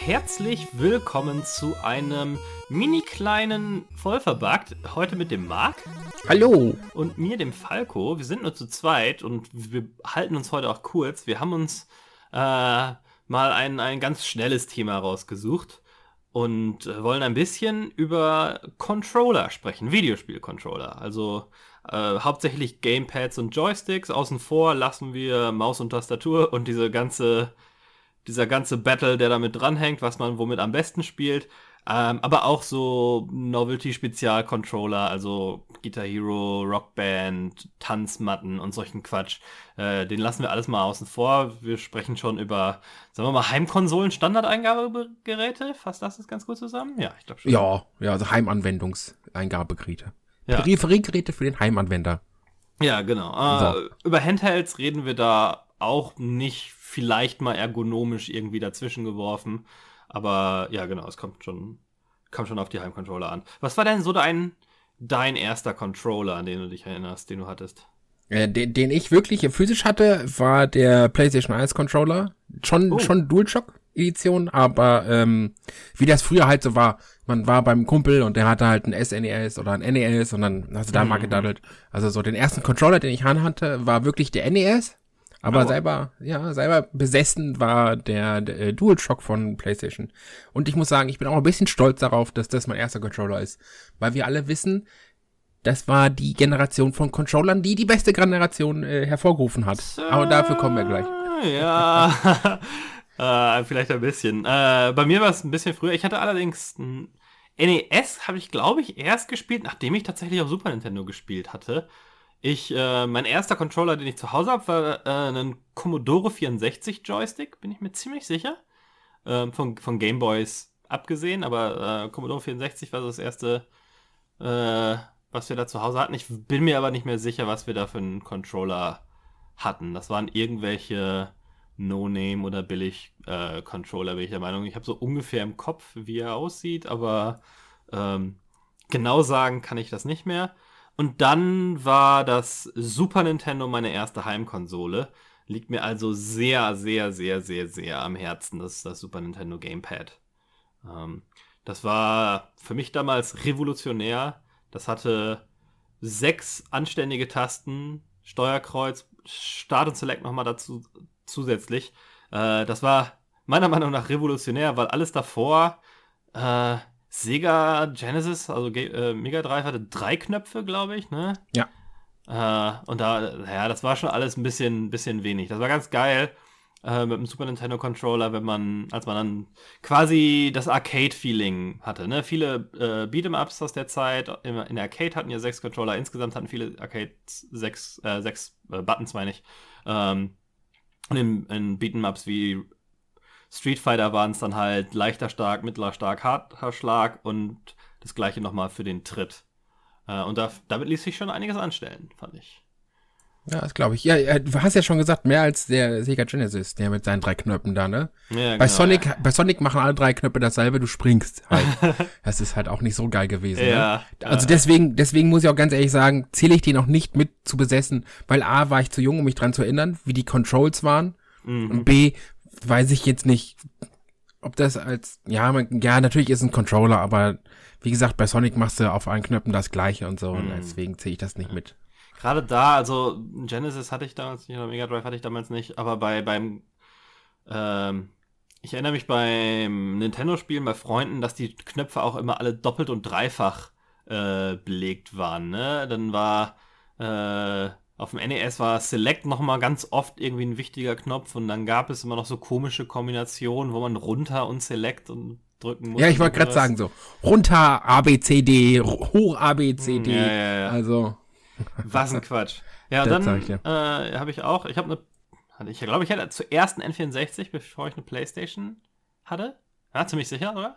Herzlich willkommen zu einem mini kleinen Vollverbuggt. Heute mit dem Marc. Hallo. Und mir, dem Falco. Wir sind nur zu zweit und wir halten uns heute auch kurz. Wir haben uns äh, mal ein, ein ganz schnelles Thema rausgesucht und äh, wollen ein bisschen über Controller sprechen, Videospiel-Controller. Also äh, hauptsächlich Gamepads und Joysticks. Außen vor lassen wir Maus und Tastatur und diese ganze dieser ganze Battle, der damit dranhängt, was man womit am besten spielt. Ähm, aber auch so Novelty-Spezial-Controller, also Guitar Hero, Rockband, Tanzmatten und solchen Quatsch. Äh, den lassen wir alles mal außen vor. Wir sprechen schon über, sagen wir mal, Heimkonsolen, Standardeingabegeräte. Fasst das jetzt ganz gut zusammen? Ja, ich glaube schon. Ja, ja, also Heimanwendungseingabegeräte. Ja. Peripheriegeräte für den Heimanwender. Ja, genau. Äh, so. Über Handhelds reden wir da auch nicht vielleicht mal ergonomisch irgendwie dazwischen geworfen. Aber ja, genau, es kommt schon, kommt schon auf die Heimcontroller an. Was war denn so dein, dein erster Controller, an den du dich erinnerst, den du hattest? Äh, den, den ich wirklich physisch hatte, war der PlayStation 1 Controller. Schon, oh. schon DualShock Edition, aber ähm, wie das früher halt so war, man war beim Kumpel und der hatte halt ein SNES oder ein NES und dann hast du da mhm. mal gedaddelt. Also so den ersten Controller, den ich hatte, war wirklich der NES aber oh. selber, ja, selber besessen war der, der äh, DualShock von PlayStation. Und ich muss sagen, ich bin auch ein bisschen stolz darauf, dass das mein erster Controller ist. Weil wir alle wissen, das war die Generation von Controllern, die die beste Generation äh, hervorgerufen hat. Aber dafür kommen wir gleich. Ja, äh, vielleicht ein bisschen. Äh, bei mir war es ein bisschen früher. Ich hatte allerdings ein NES, habe ich glaube ich erst gespielt, nachdem ich tatsächlich auf Super Nintendo gespielt hatte. Ich, äh, mein erster Controller, den ich zu Hause habe, war äh, ein Commodore 64 Joystick, bin ich mir ziemlich sicher. Ähm, von, von Gameboys abgesehen, aber äh, Commodore 64 war das erste, äh, was wir da zu Hause hatten. Ich bin mir aber nicht mehr sicher, was wir da für einen Controller hatten. Das waren irgendwelche No-Name oder Billig-Controller, bin ich der Meinung. Ich habe so ungefähr im Kopf, wie er aussieht, aber ähm, genau sagen kann ich das nicht mehr. Und dann war das Super Nintendo meine erste Heimkonsole. Liegt mir also sehr, sehr, sehr, sehr, sehr am Herzen, das, das Super Nintendo Gamepad. Ähm, das war für mich damals revolutionär. Das hatte sechs anständige Tasten, Steuerkreuz, Start und Select nochmal dazu zusätzlich. Äh, das war meiner Meinung nach revolutionär, weil alles davor äh, Sega Genesis, also äh, Mega Drive hatte drei Knöpfe, glaube ich, ne? Ja. Äh, und da, ja, das war schon alles ein bisschen, bisschen wenig. Das war ganz geil äh, mit dem Super Nintendo Controller, wenn man, als man dann quasi das Arcade-Feeling hatte, ne? Viele äh, Beat'em-Ups aus der Zeit in, in der Arcade hatten ja sechs Controller, insgesamt hatten viele Arcades sechs, äh, sechs äh, Buttons, meine ich. Ähm, und in, in Beat'em-Ups wie Street Fighter waren es dann halt leichter stark, mittler stark, harter Schlag und das gleiche nochmal für den Tritt. Äh, und da, damit ließ sich schon einiges anstellen, fand ich. Ja, das glaube ich. Ja, du hast ja schon gesagt, mehr als der Sega Genesis, der mit seinen drei Knöpfen da, ne? Ja, bei genau, Sonic, ja. bei Sonic machen alle drei Knöpfe dasselbe, du springst halt. das ist halt auch nicht so geil gewesen. Ne? Ja, ne? Also deswegen, deswegen muss ich auch ganz ehrlich sagen, zähle ich den auch nicht mit zu besessen, weil A war ich zu jung, um mich dran zu erinnern, wie die Controls waren. Mhm. Und B weiß ich jetzt nicht, ob das als, ja, man, ja, natürlich ist ein Controller, aber wie gesagt, bei Sonic machst du auf allen Knöpfen das gleiche und so, mm. und mhm. deswegen ziehe ich das nicht mit. Gerade da, also Genesis hatte ich damals nicht, oder Mega Drive hatte ich damals nicht, aber bei, beim, ähm, ich erinnere mich beim Nintendo-Spielen bei Freunden, dass die Knöpfe auch immer alle doppelt und dreifach äh, belegt waren, ne? Dann war, äh, auf dem NES war Select nochmal ganz oft irgendwie ein wichtiger Knopf und dann gab es immer noch so komische Kombinationen, wo man runter und Select und drücken musste. Ja, ich wollte gerade sagen so, runter ABCD, hoch ABCD, ja, ja, ja. also. Was ein Quatsch. Ja, dann äh, habe ich auch, ich habe eine, ich glaube, ich hatte zuerst einen N64, bevor ich eine Playstation hatte. Ja, ziemlich sicher, oder?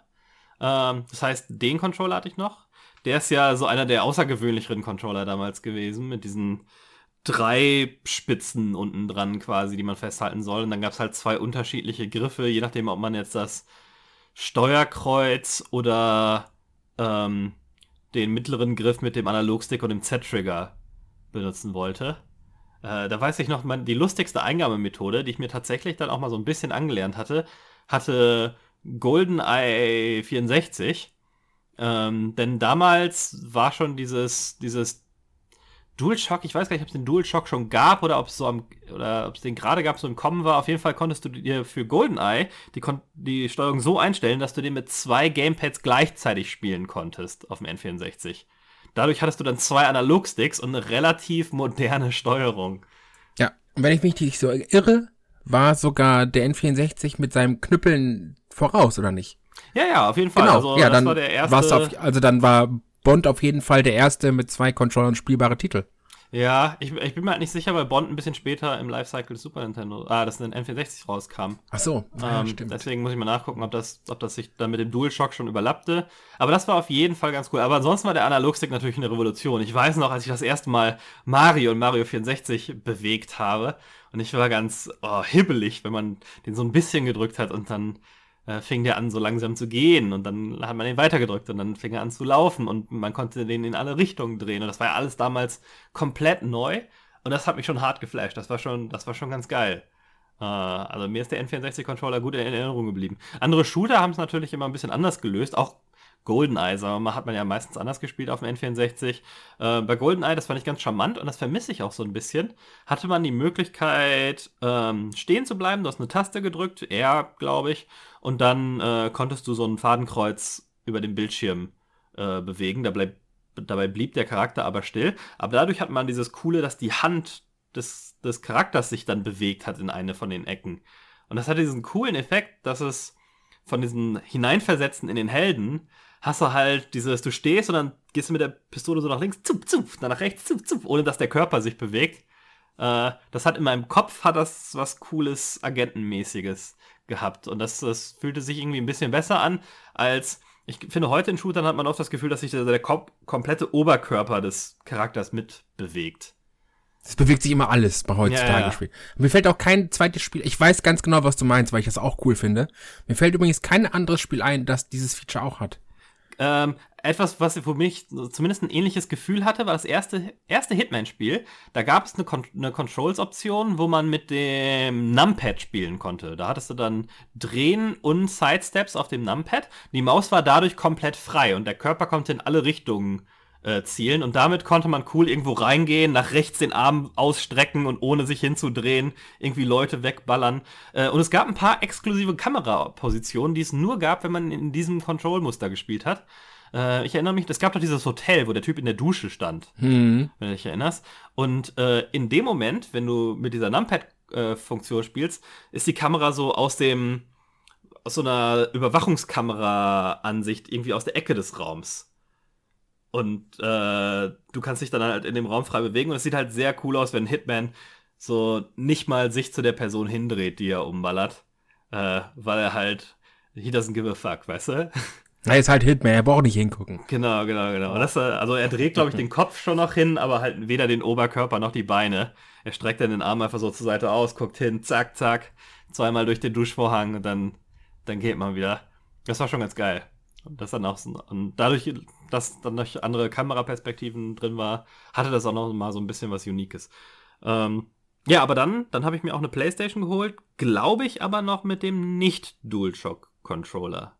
Ähm, das heißt, den Controller hatte ich noch. Der ist ja so einer der außergewöhnlicheren Controller damals gewesen, mit diesen drei Spitzen unten dran quasi, die man festhalten soll. Und dann gab es halt zwei unterschiedliche Griffe, je nachdem, ob man jetzt das Steuerkreuz oder ähm, den mittleren Griff mit dem Analogstick und dem Z-Trigger benutzen wollte. Äh, da weiß ich noch, man, die lustigste Eingabemethode, die ich mir tatsächlich dann auch mal so ein bisschen angelernt hatte, hatte GoldenEye 64. Ähm, denn damals war schon dieses, dieses DualShock, ich weiß gar nicht, ob es den DualShock schon gab oder ob es so am, oder ob es den gerade gab, so im Kommen war. Auf jeden Fall konntest du dir für GoldenEye die, die Steuerung so einstellen, dass du den mit zwei Gamepads gleichzeitig spielen konntest auf dem N64. Dadurch hattest du dann zwei Analogsticks und eine relativ moderne Steuerung. Ja, und wenn ich mich nicht so irre, war sogar der N64 mit seinem Knüppeln voraus, oder nicht? Ja, ja, auf jeden Fall. Genau. Also, ja, dann war der erste. Auf, also dann war Bond auf jeden Fall der erste mit zwei Controllern spielbare Titel. Ja, ich, ich, bin mir halt nicht sicher, weil Bond ein bisschen später im Lifecycle des Super Nintendo, ah, das in den N64 rauskam. Ach so, ja, ähm, stimmt. Deswegen muss ich mal nachgucken, ob das, ob das sich dann mit dem DualShock schon überlappte. Aber das war auf jeden Fall ganz cool. Aber ansonsten war der Analogstick natürlich eine Revolution. Ich weiß noch, als ich das erste Mal Mario und Mario 64 bewegt habe und ich war ganz oh, hibbelig, wenn man den so ein bisschen gedrückt hat und dann äh, fing der an, so langsam zu gehen und dann hat man den weitergedrückt und dann fing er an zu laufen und man konnte den in alle Richtungen drehen und das war ja alles damals komplett neu und das hat mich schon hart geflasht. Das war schon, das war schon ganz geil. Äh, also mir ist der N64-Controller gut in Erinnerung geblieben. Andere Shooter haben es natürlich immer ein bisschen anders gelöst, auch GoldenEye, sagen wir mal, hat man ja meistens anders gespielt auf dem N64. Äh, bei GoldenEye, das fand ich ganz charmant und das vermisse ich auch so ein bisschen, hatte man die Möglichkeit, ähm, stehen zu bleiben. Du hast eine Taste gedrückt, R, glaube ich, und dann äh, konntest du so ein Fadenkreuz über den Bildschirm äh, bewegen. Dabei, dabei blieb der Charakter aber still. Aber dadurch hat man dieses Coole, dass die Hand des, des Charakters sich dann bewegt hat in eine von den Ecken. Und das hatte diesen coolen Effekt, dass es von diesen Hineinversetzten in den Helden hast du halt dieses, du stehst und dann gehst du mit der Pistole so nach links, zup, zup, dann nach rechts, zup, zup, ohne dass der Körper sich bewegt. Äh, das hat in meinem Kopf hat das was cooles Agentenmäßiges gehabt und das, das fühlte sich irgendwie ein bisschen besser an als ich finde, heute in Shootern hat man oft das Gefühl, dass sich der, der komplette Oberkörper des Charakters mitbewegt. Es bewegt sich immer alles bei heutzutage ja, ja. Spiel. Mir fällt auch kein zweites Spiel. Ich weiß ganz genau, was du meinst, weil ich das auch cool finde. Mir fällt übrigens kein anderes Spiel ein, das dieses Feature auch hat. Ähm, etwas, was für mich zumindest ein ähnliches Gefühl hatte, war das erste, erste Hitman-Spiel. Da gab es eine, Con eine Controls-Option, wo man mit dem Numpad spielen konnte. Da hattest du dann Drehen und Sidesteps auf dem Numpad. Die Maus war dadurch komplett frei und der Körper konnte in alle Richtungen äh, zielen und damit konnte man cool irgendwo reingehen, nach rechts den Arm ausstrecken und ohne sich hinzudrehen irgendwie Leute wegballern. Äh, und es gab ein paar exklusive Kamerapositionen, die es nur gab, wenn man in diesem Control-Muster gespielt hat. Äh, ich erinnere mich, es gab doch dieses Hotel, wo der Typ in der Dusche stand, mhm. wenn du dich erinnerst. Und äh, in dem Moment, wenn du mit dieser Numpad-Funktion spielst, ist die Kamera so aus dem aus so einer Überwachungskamera-Ansicht irgendwie aus der Ecke des Raums und äh, du kannst dich dann halt in dem Raum frei bewegen und es sieht halt sehr cool aus, wenn Hitman so nicht mal sich zu der Person hindreht, die er umballert. Äh, weil er halt, he doesn't give a fuck, weißt du? Er ist halt Hitman, er braucht nicht hingucken. Genau, genau, genau. Das, äh, also er dreht, glaube ich, den Kopf schon noch hin, aber halt weder den Oberkörper noch die Beine. Er streckt dann den Arm einfach so zur Seite aus, guckt hin, zack, zack, zweimal durch den Duschvorhang und dann, dann geht man wieder. Das war schon ganz geil. Und das dann auch so, und dadurch, dass dann noch andere Kameraperspektiven drin war, hatte das auch noch mal so ein bisschen was Unikes. Ähm, ja, aber dann, dann habe ich mir auch eine Playstation geholt, glaube ich aber noch mit dem Nicht-DualShock-Controller.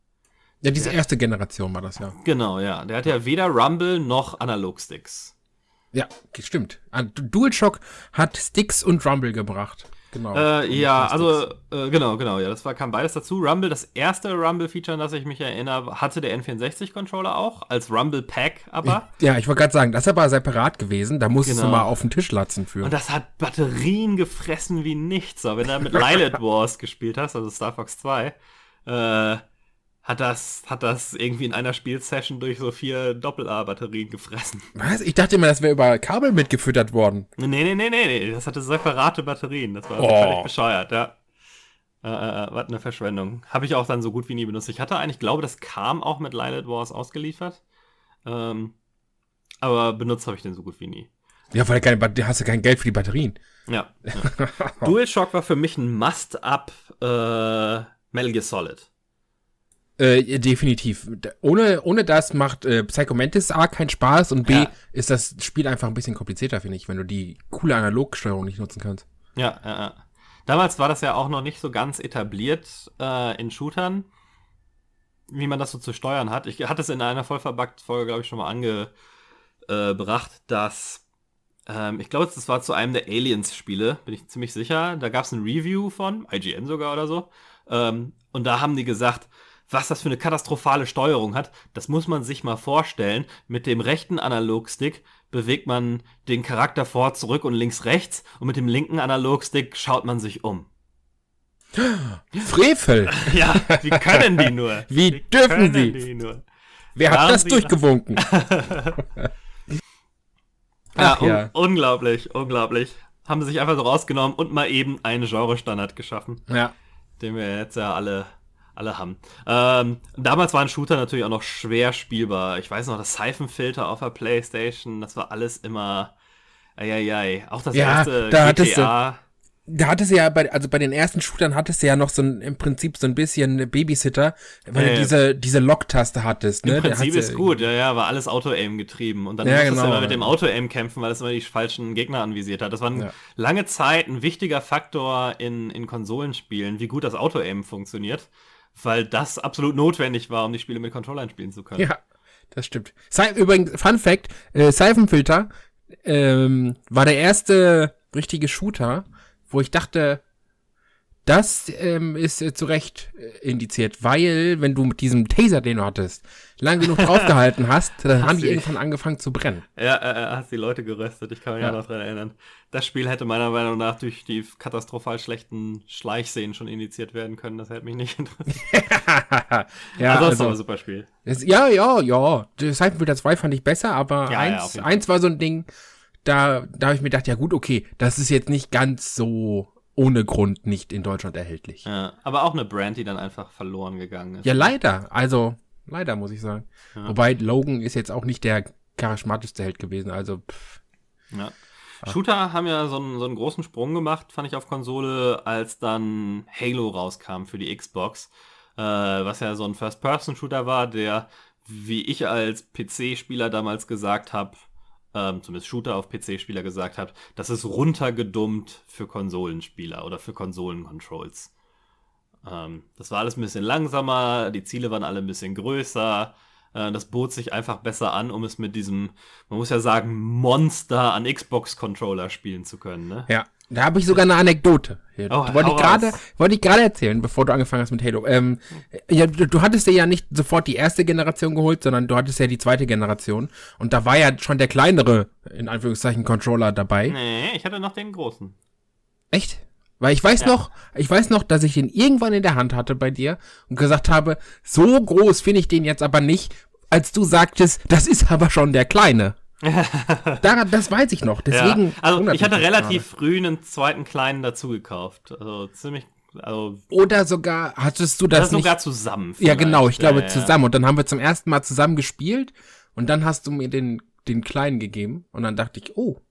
Ja, diese erste Generation war das ja. Genau, ja. Der hat ja weder Rumble noch Analog-Sticks. Ja, stimmt. Ah, DualShock hat Sticks und Rumble gebracht. Genau. Äh, ja, also äh, genau, genau, ja, das war, kam beides dazu. Rumble, das erste Rumble-Feature, an das ich mich erinnere, hatte der N64-Controller auch, als Rumble Pack aber. Ich, ja, ich wollte gerade sagen, das ist aber separat gewesen, da musstest genau. du mal auf den Tisch latzen für. Und das hat Batterien gefressen wie nichts. Aber wenn du mit Lilith Wars gespielt hast, also Star Fox 2, äh, hat das, hat das irgendwie in einer Spielsession durch so vier Doppel-A-Batterien gefressen. Was? Ich dachte immer, das wäre über Kabel mitgefüttert worden. Nee, nee, nee, nee, nee. Das hatte separate Batterien. Das war oh. völlig bescheuert, ja. Äh, äh, äh, was eine Verschwendung. Habe ich auch dann so gut wie nie benutzt. Ich hatte eigentlich, glaube, das kam auch mit Lilith Wars ausgeliefert. Ähm, aber benutzt habe ich den so gut wie nie. Ja, weil keine, hast du kein Geld für die Batterien. Ja. ja. DualShock war für mich ein Must-up äh, Metal Gear Solid. Äh, definitiv. Ohne, ohne das macht äh, Psycho Mantis A keinen Spaß und B ja. ist das Spiel einfach ein bisschen komplizierter, finde ich, wenn du die coole Analogsteuerung nicht nutzen kannst. Ja, ja, ja. Damals war das ja auch noch nicht so ganz etabliert äh, in Shootern, wie man das so zu steuern hat. Ich hatte es in einer Vollverbuggt-Folge, glaube ich, schon mal angebracht, dass ähm, ich glaube, das war zu einem der Aliens-Spiele, bin ich ziemlich sicher. Da gab es ein Review von, IGN sogar oder so. Ähm, und da haben die gesagt, was das für eine katastrophale Steuerung hat, das muss man sich mal vorstellen. Mit dem rechten Analogstick bewegt man den Charakter vor, zurück und links, rechts und mit dem linken Analogstick schaut man sich um. Frevel! ja, wie können die nur? Wie, wie dürfen sie? Wer hat das durchgewunken? ja, ja. Un unglaublich, unglaublich. Haben sie sich einfach so rausgenommen und mal eben einen Genre-Standard geschaffen. Ja. Den wir jetzt ja alle alle haben. Ähm, damals waren Shooter natürlich auch noch schwer spielbar. Ich weiß noch, das Seifenfilter auf der Playstation, das war alles immer. Eieiei. Auch das ja, erste da GTA. Da hattest du ja bei, also bei den ersten Shootern hattest du ja noch so ein, im Prinzip so ein bisschen Babysitter, weil äh, du diese, diese Lock-Taste hattest, ne? Im Prinzip ist gut, ja, ja, war alles Auto-Aim getrieben. Und dann ja, musstest genau, du immer mit dem Auto-Aim kämpfen, weil es immer die falschen Gegner anvisiert hat. Das war ja. lange Zeit ein wichtiger Faktor in, in Konsolenspielen, wie gut das Auto-Aim funktioniert weil das absolut notwendig war, um die Spiele mit Controllern spielen zu können. Ja, das stimmt. Übrigens, Fun Fact, äh, Seifenfilter ähm, war der erste richtige Shooter, wo ich dachte, das ähm, ist äh, zu Recht äh, indiziert, weil wenn du mit diesem Taser, den du hattest, lang genug draufgehalten hast, dann hast haben die irgendwann angefangen zu brennen. Ja, äh, äh, hast die Leute geröstet, ich kann mich ja. noch dran erinnern. Das Spiel hätte meiner Meinung nach durch die katastrophal schlechten Schleichszenen schon indiziert werden können, das hätte mich nicht interessiert. ja, also, also, aber ein super Spiel. Das, ja, ja, ja. Seitenfilter 2 fand ich besser, aber ja, eins, ja, eins war so ein Ding, da, da habe ich mir gedacht, ja gut, okay, das ist jetzt nicht ganz so ohne Grund nicht in Deutschland erhältlich. Ja, aber auch eine Brand, die dann einfach verloren gegangen ist. Ja, leider. Also, leider muss ich sagen. Ja. Wobei Logan ist jetzt auch nicht der charismatischste Held gewesen. Also, pff. Ja. Shooter haben ja so einen, so einen großen Sprung gemacht, fand ich auf Konsole, als dann Halo rauskam für die Xbox. Äh, was ja so ein First-Person-Shooter war, der, wie ich als PC-Spieler damals gesagt habe, ähm, zumindest Shooter auf PC-Spieler gesagt habt, das ist runtergedummt für Konsolenspieler oder für Konsolen-Controls. Ähm, das war alles ein bisschen langsamer, die Ziele waren alle ein bisschen größer. Äh, das bot sich einfach besser an, um es mit diesem, man muss ja sagen, Monster an Xbox-Controller spielen zu können. Ne? Ja, da habe ich sogar eine Anekdote. Oh, wollte ich gerade, wollte ich gerade erzählen, bevor du angefangen hast mit Halo. Ähm, ja, du, du, hattest dir ja nicht sofort die erste Generation geholt, sondern du hattest ja die zweite Generation. Und da war ja schon der kleinere, in Anführungszeichen, Controller dabei. Nee, ich hatte noch den großen. Echt? Weil ich weiß ja. noch, ich weiß noch, dass ich den irgendwann in der Hand hatte bei dir und gesagt habe, so groß finde ich den jetzt aber nicht, als du sagtest, das ist aber schon der kleine. Daran, das weiß ich noch. Deswegen. Ja, also ich hatte relativ gerade. früh einen zweiten kleinen dazu gekauft. Also ziemlich. Also Oder sogar hattest du das oder nicht? sogar zusammen. Ja, genau. Ich glaube ja, zusammen. Und dann haben wir zum ersten Mal zusammen gespielt. Und dann hast du mir den den kleinen gegeben. Und dann dachte ich, oh,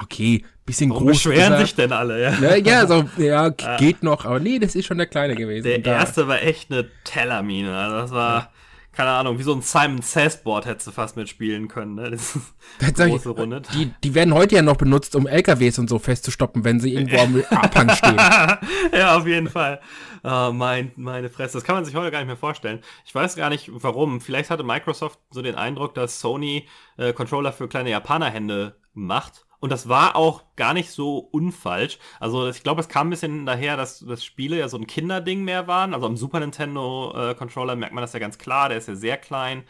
okay, bisschen Warum groß. beschweren sich denn alle, ja? Ja, ja, so, ja, geht noch, aber nee, das ist schon der kleine gewesen. Der erste war echt eine Tellermine, also das war, keine Ahnung, wie so ein Simon Says-Board hättest du fast mitspielen können. Ne? Das ist eine große Runde. Die, die werden heute ja noch benutzt, um LKWs und so festzustoppen, wenn sie irgendwo am Abhang stehen. ja, auf jeden Fall. Oh, mein, meine Fresse. Das kann man sich heute gar nicht mehr vorstellen. Ich weiß gar nicht, warum. Vielleicht hatte Microsoft so den Eindruck, dass Sony äh, Controller für kleine Japanerhände macht und das war auch gar nicht so unfalsch. Also ich glaube, es kam ein bisschen daher, dass, dass Spiele ja so ein Kinderding mehr waren. Also am Super Nintendo äh, Controller merkt man das ja ganz klar, der ist ja sehr klein.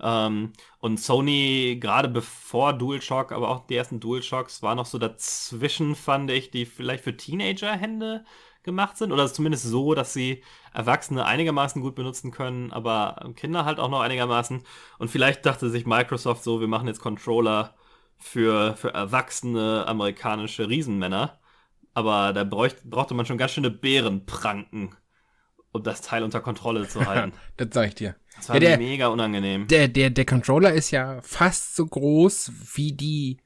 Ähm, und Sony, gerade bevor DualShock, aber auch die ersten DualShocks, war noch so dazwischen, fand ich, die vielleicht für Teenager-Hände gemacht sind. Oder zumindest so, dass sie Erwachsene einigermaßen gut benutzen können, aber Kinder halt auch noch einigermaßen. Und vielleicht dachte sich Microsoft so, wir machen jetzt Controller für, für erwachsene amerikanische Riesenmänner. Aber da bräuchte, brauchte man schon ganz schöne Bärenpranken, um das Teil unter Kontrolle zu halten. das sag ich dir. Das war ja, der, mega unangenehm. Der, der, der Controller ist ja fast so groß wie die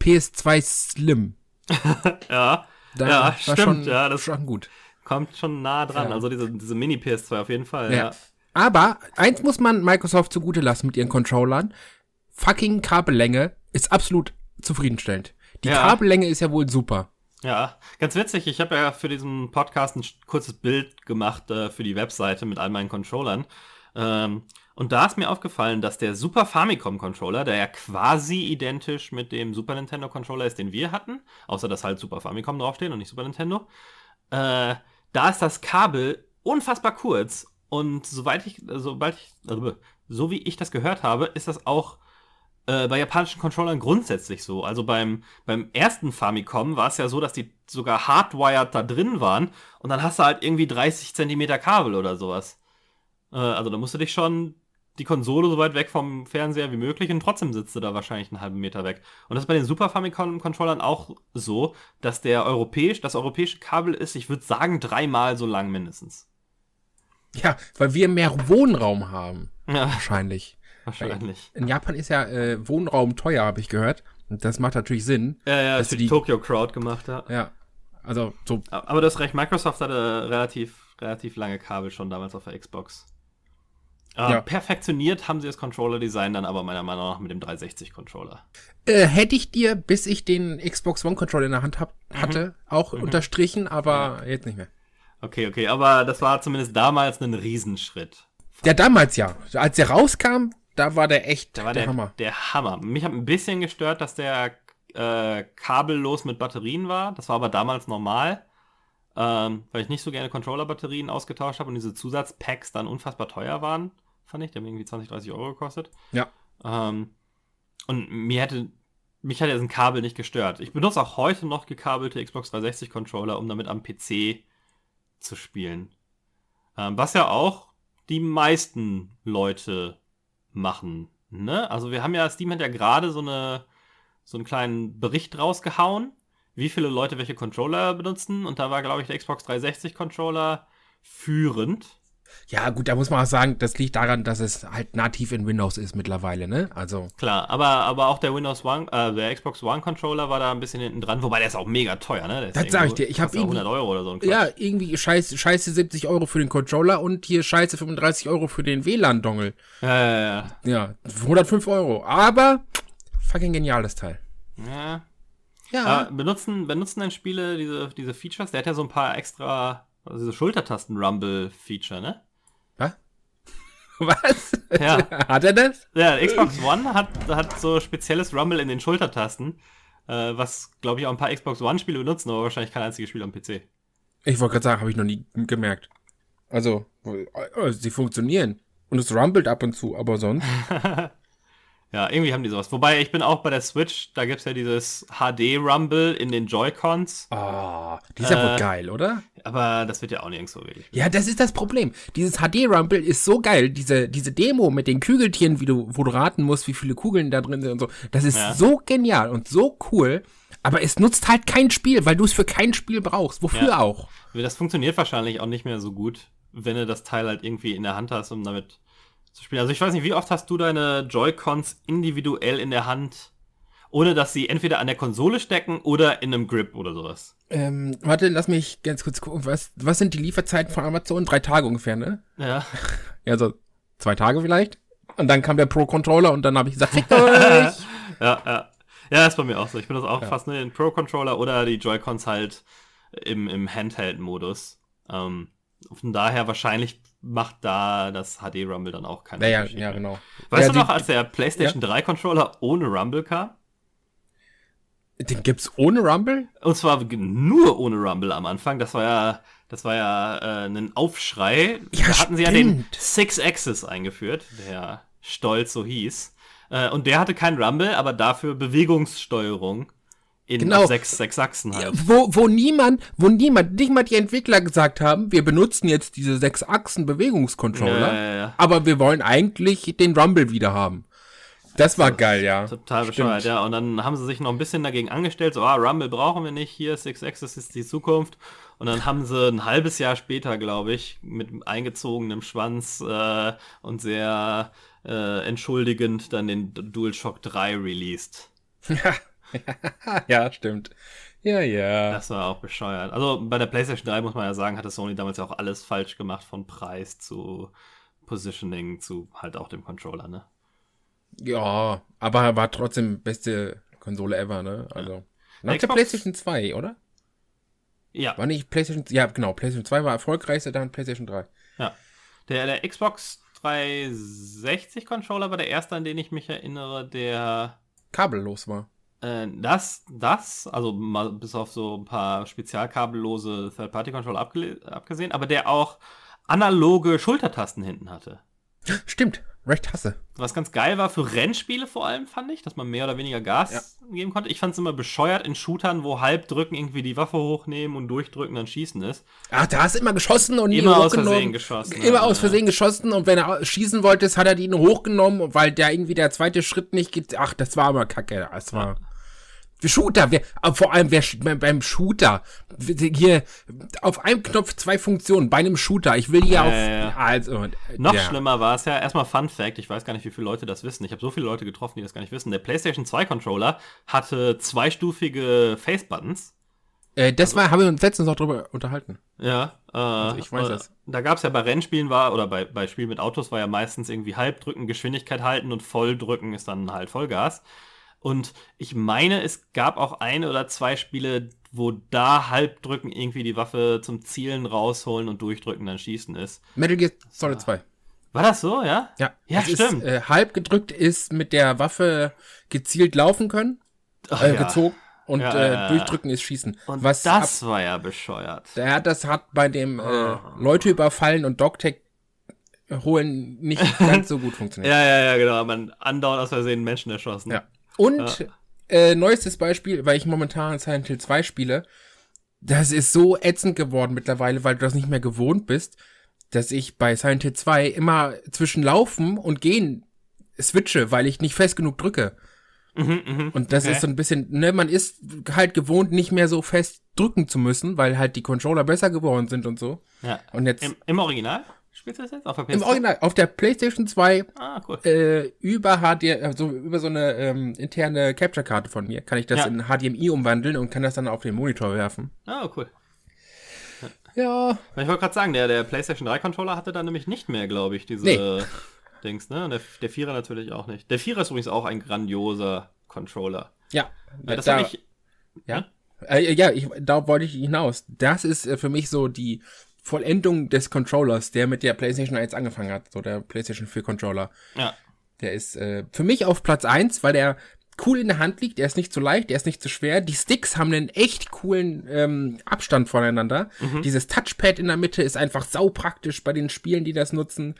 PS2 Slim. ja, da ja, stimmt. Schon, ja, das schon gut. Kommt schon nah dran. Ja. Also diese, diese Mini-PS2 auf jeden Fall. Ja. ja. Aber eins muss man Microsoft zugute lassen mit ihren Controllern. Fucking Kabellänge ist absolut zufriedenstellend. Die Ja. Kabellänge ist ja wohl super. Ja, ganz witzig. Ich habe ja für diesen Podcast ein kurzes Bild gemacht äh, für die Webseite mit all meinen Controllern. Ähm, und da ist mir aufgefallen, dass der Super Famicom Controller, der ja quasi identisch mit dem Super Nintendo Controller ist, den wir hatten, außer dass halt Super Famicom draufstehen und nicht Super Nintendo, äh, da ist das Kabel unfassbar kurz. Und soweit ich, sobald ich, also, so wie ich das gehört habe, ist das auch äh, bei japanischen Controllern grundsätzlich so. Also beim, beim ersten Famicom war es ja so, dass die sogar hardwired da drin waren und dann hast du halt irgendwie 30 Zentimeter Kabel oder sowas. Äh, also da musst du dich schon die Konsole so weit weg vom Fernseher wie möglich und trotzdem sitzt du da wahrscheinlich einen halben Meter weg. Und das ist bei den Super Famicom Controllern auch so, dass der europäisch, das europäische Kabel ist, ich würde sagen, dreimal so lang mindestens. Ja, weil wir mehr Wohnraum haben. Ja, Wahrscheinlich. Wahrscheinlich. In Japan ist ja äh, Wohnraum teuer, habe ich gehört. Und das macht natürlich Sinn. Ja, ja, Dass du die die- Tokyo Crowd gemacht, ja. Ja. Also so Aber das recht, Microsoft hatte relativ, relativ lange Kabel schon damals auf der Xbox. Äh, Ja. Perfektioniert haben sie das Controller-Design dann aber meiner Meinung nach mit dem 360-Controller. Äh, hätte ich dir, bis ich den Xbox One Controller in der Hand hab, hatte, auch unterstrichen, aber jetzt nicht mehr. Okay, okay, aber das war zumindest damals ein Riesenschritt. Ja, damals ja. Als der rauskam, da war der echt Da war der, der, Hammer. der Hammer. Mich hat ein bisschen gestört, dass der äh, kabellos mit Batterien war. Das war aber damals normal, ähm, weil ich nicht so gerne Controller-Batterien ausgetauscht habe und diese Zusatzpacks dann unfassbar teuer waren, fand ich. Die haben irgendwie 20, 30 Euro gekostet. Ja. Ähm, und mir hätte, mich hat jetzt ein Kabel nicht gestört. Ich benutze auch heute noch gekabelte Xbox 360 Controller, um damit am PC zu spielen. Ähm, was ja auch die meisten Leute machen. Ne? Also wir haben ja, Steam hat ja gerade so eine so einen kleinen Bericht rausgehauen, wie viele Leute welche Controller benutzen. Und da war, glaube ich, der Xbox 360 Controller führend. Ja, gut, da muss man auch sagen, das liegt daran, dass es halt nativ in Windows ist mittlerweile, ne? Also, Klar, aber, aber auch der Windows One, äh, der Xbox One Controller war da ein bisschen hinten dran, wobei der ist auch mega teuer, ne? Das ja sag ich dir, ich hab kostet auch irgendwie- 100 Euro oder so ein Quatsch. ja, irgendwie scheiße, scheiße 70 Euro für den Controller und hier scheiße 35 Euro für den WLAN-Dongle. Ja, ja, ja. Ja, 105 Euro. Aber, fucking geniales Teil. ja. Ja. Aber benutzen, benutzen denn Spiele diese, diese Features? Der hat ja so ein paar extra, also diese Schultertasten-Rumble-Feature, ne? Was? Was? Ja. Hat er das? Ja, Xbox One hat, hat so spezielles Rumble in den Schultertasten, äh, was, glaube ich, auch ein paar Xbox One-Spiele benutzen, aber wahrscheinlich kein einziges Spiel am PC. Ich wollte gerade sagen, habe ich noch nie gemerkt. Also, äh, sie funktionieren. Und es rumbelt ab und zu, aber sonst. Ja, irgendwie haben die sowas. Wobei, ich bin auch bei der Switch, da gibt's ja dieses HD-Rumble in den Joy-Cons, Ah, die ist ja wohl Äh, geil, oder? aber das wird ja auch nirgends so wirklich. Ja, das ist das Problem. Dieses HD-Rumble ist so geil. Diese, diese Demo mit den Kügeltieren, wie du, wo du raten musst, wie viele Kugeln da drin sind und so. Das ist Ja. so genial und so cool. Aber es nutzt halt kein Spiel, weil du es für kein Spiel brauchst. Wofür Ja. auch? Das funktioniert wahrscheinlich auch nicht mehr so gut, wenn du das Teil halt irgendwie in der Hand hast, um damit zu spielen. Also ich weiß nicht, wie oft hast du deine Joy-Cons individuell in der Hand, ohne dass sie entweder an der Konsole stecken oder in einem Grip oder sowas? Ähm, warte, lass mich ganz kurz gucken. Was, was sind die Lieferzeiten von Amazon? Drei Tage ungefähr, ne? Ja. Ja, so zwei Tage vielleicht. Und dann kam der Pro-Controller und dann habe ich gesagt, fickt euch! Ja, ja. Ja, ist bei mir auch so. Ich benutze auch fast nur den Pro-Controller oder die Joy-Cons halt im, im Handheld-Modus. Ähm, von daher wahrscheinlich macht da das HD-Rumble dann auch keinen Ja, ja, Unterschied ja, mehr. genau. Weißt ja, du noch, als der PlayStation 3-Controller ohne Rumble kam? Den gibt's ohne Rumble? Und zwar nur ohne Rumble am Anfang. Das war ja, das war ja äh, ein Aufschrei. Ja, da hatten sie ja den stimmt. Six Axis eingeführt, der stolz so hieß. Äh, und der hatte kein Rumble, aber dafür Bewegungssteuerung in Genau. sechs, sechs Achsen halt. Wo, wo niemand, wo niemand, nicht mal die Entwickler gesagt haben, wir benutzen jetzt diese sechs Achsen Bewegungscontroller, Ja, ja, ja. aber wir wollen eigentlich den Rumble wieder haben. Das war geil, ja. Total bescheuert, ja. Und dann haben sie sich noch ein bisschen dagegen angestellt, so, ah, Rumble brauchen wir nicht, hier, Six Axis ist die Zukunft. Und dann haben sie ein halbes Jahr später, glaube ich, mit eingezogenem Schwanz äh, und sehr äh, entschuldigend dann den DualShock 3 released. ja, stimmt. Ja, ja. Das war auch bescheuert. Also bei der PlayStation 3 muss man ja sagen, hatte Sony damals ja auch alles falsch gemacht, von Preis zu Positioning zu halt auch dem Controller, ne? Ja, aber war trotzdem beste Konsole ever, ne? Also. Nach der PlayStation 2, oder? Ja, War nicht PlayStation, ja, genau, PlayStation 2 war erfolgreichste, dann PlayStation 3. ja. Der, der Xbox 360 Controller war der erste, an den ich mich erinnere, der Kabellos war. Äh, das, das, also mal bis auf so ein paar spezialkabellose Third-Party-Controller abgesehen, aber der auch analoge Schultertasten hinten hatte. Stimmt, recht hasse. Was ganz geil war für Rennspiele vor allem, fand ich, dass man mehr oder weniger Gas geben konnte. Ich fand es immer bescheuert in Shootern, wo halb drücken irgendwie die Waffe hochnehmen und durchdrücken dann schießen ist. Ach, da hast du immer geschossen und Immer ihn aus. Versehen geschossen, Immer ja, aus ja. Versehen geschossen und wenn er schießen wollte, hat er ihn hochgenommen, weil der irgendwie der zweite Schritt nicht geht. Ach, das war immer kacke. Das war. Der Shooter, wer, aber vor allem wer, beim- Shooter, hier, auf einem Knopf zwei Funktionen, bei einem Shooter, ich will hier auf, also, Noch ja. schlimmer war es ja, erstmal Fun Fact, ich weiß gar nicht, wie viele Leute das wissen. Ich habe so viele Leute getroffen, die das gar nicht wissen. Der PlayStation 2 Controller hatte zweistufige Face-Buttons. Äh, das war, haben wir uns letztens noch drüber unterhalten. Ja, äh, ich weiß äh, das. Da gab es ja bei Rennspielen war, oder bei, bei Spielen mit Autos war ja meistens irgendwie halbdrücken, Geschwindigkeit halten und volldrücken ist dann halt Vollgas. Und ich meine, es gab auch eine oder zwei Spiele, wo da halbdrücken irgendwie die Waffe zum Zielen rausholen und durchdrücken dann schießen ist. Metal Gear Solid 2. War das so, ja? Ja, Ja, es stimmt. Ist, äh, halb gedrückt ist mit der Waffe gezielt laufen können, Ach, äh, ja. gezogen und Ja, äh, ja, ja. durchdrücken ist schießen. Und Was ab, das war ja bescheuert. der, das hat bei dem Ah. Leute überfallen und Dogtech holen nicht ganz so gut funktioniert. Ja, ja, ja, genau. Man andauernd aus Versehen Menschen erschossen. Ja. Und äh, neuestes Beispiel, weil ich momentan Silent Hill 2 spiele, das ist so ätzend geworden mittlerweile, weil du das nicht mehr gewohnt bist, dass ich bei Silent Hill 2 immer zwischen Laufen und Gehen switche, weil ich nicht fest genug drücke. Mhm, mhm. Und das Okay. ist so ein bisschen, ne, man ist halt gewohnt, nicht mehr so fest drücken zu müssen, weil halt die Controller besser geworden sind und so. Ja. Und jetzt Im, Im Original? Spielst du das jetzt? Auf der im PS2? Original, auf der PlayStation 2 Ah, cool. äh, über HD, also über so eine ähm, interne Capture-Karte von mir, kann ich das Ja. in HDMI umwandeln und kann das dann auf den Monitor werfen. Ah, cool. Ja. Ich wollte gerade sagen, der, der PlayStation 3 Controller hatte dann nämlich nicht mehr, glaube ich, diese Nee. Dings, ne? Und der, der Vierer natürlich auch nicht. Der Vierer ist übrigens auch ein grandioser Controller. Ja. Ja, das da, ich. ja. Äh, ja, ich, da wollte ich hinaus. Das ist äh, für mich so die Vollendung des Controllers, der mit der PlayStation 1 angefangen hat, so der PlayStation 4 Controller. Ja. Der ist äh, für mich auf Platz 1, weil der cool in der Hand liegt, der ist nicht zu leicht, der ist nicht zu schwer. Die Sticks haben einen echt coolen ähm, Abstand voneinander. Dieses Touchpad in der Mitte ist einfach saupraktisch bei den Spielen, die das nutzen.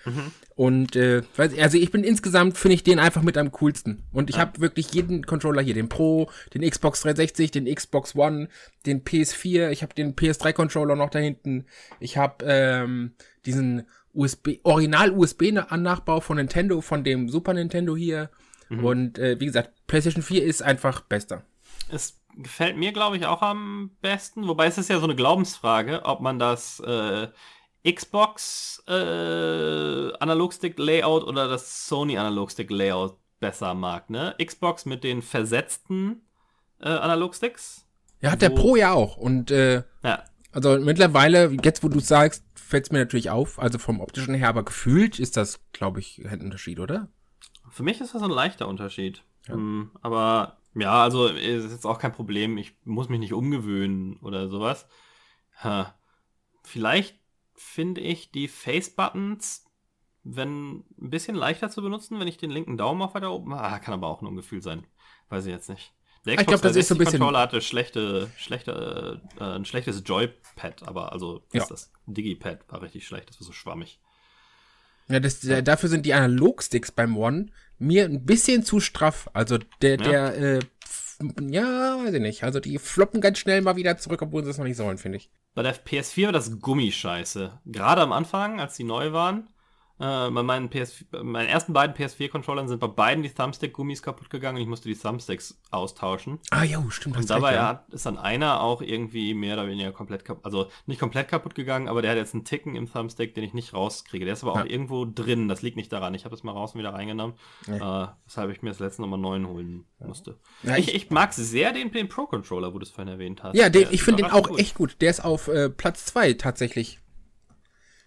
Und äh, also ich bin insgesamt, finde ich den einfach mit am coolsten. Und ich habe wirklich jeden Controller hier, den Pro, den Xbox 360, den Xbox One, den PS4, ich habe den PS3-Controller noch da hinten. Ich habe ähm, diesen USB, Original-USB-Nachbau von Nintendo, von dem Super Nintendo hier. Und äh, wie gesagt, PlayStation 4 ist einfach bester. Es gefällt mir, glaube ich, auch am besten. Wobei es ist ja so eine Glaubensfrage, ob man das äh, Xbox äh, Analogstick-Layout oder das Sony Analogstick-Layout besser mag. Ne? Xbox mit den versetzten äh, Analogsticks. Ja, hat der Pro ja auch. Und äh, Ja, also mittlerweile, jetzt wo du sagst, fällt es mir natürlich auf. Also vom optischen her, aber gefühlt ist das, glaube ich, ein Unterschied, oder? Für mich ist das ein leichter Unterschied. Ähm, aber ja, also ist jetzt auch kein Problem. Ich muss mich nicht umgewöhnen oder sowas. Ha. Vielleicht finde ich die Face-Buttons, wenn ein bisschen leichter zu benutzen, wenn ich den linken Daumen auf weiter oben. Ah, kann aber auch nur ein Gefühl sein. Weiß ich jetzt nicht. Der Ich glaub, das ist so ein 360 bisschen- Controller hatte schlechte, schlechte, äh, ein schlechtes Joypad, aber also Ja. ist das Digipad war richtig schlecht, das war so schwammig. Ja, das, äh, dafür sind die Analogsticks beim One mir ein bisschen zu straff. Also der, Ja. der, äh, ja, weiß ich nicht. Also die floppen ganz schnell mal wieder zurück, obwohl sie es noch nicht sollen, finde ich. Bei der PS4 war das Gummischeiße. Gerade am Anfang, als die neu waren. Äh, bei meinen, PS, bei meinen ersten beiden PS4-Controllern sind bei beiden die Thumbstick-Gummis kaputt gegangen und ich musste die Thumbsticks austauschen. Ah, jo, stimmt. Und dabei ja. hat, ist dann einer auch irgendwie mehr oder weniger komplett kaputt, also nicht komplett kaputt gegangen, aber der hat jetzt einen Ticken im Thumbstick, den ich nicht rauskriege. Der ist aber auch Ja. irgendwo drin, das liegt nicht daran. Ich habe das mal raus und wieder reingenommen, äh, weshalb ich mir das letzte nochmal neuen holen musste. Ja, ich, ich- mag sehr den, den Pro-Controller, wo du es vorhin erwähnt hast. Ja, den, ich finde den auch gut. echt gut. Der ist auf äh, Platz zwei tatsächlich.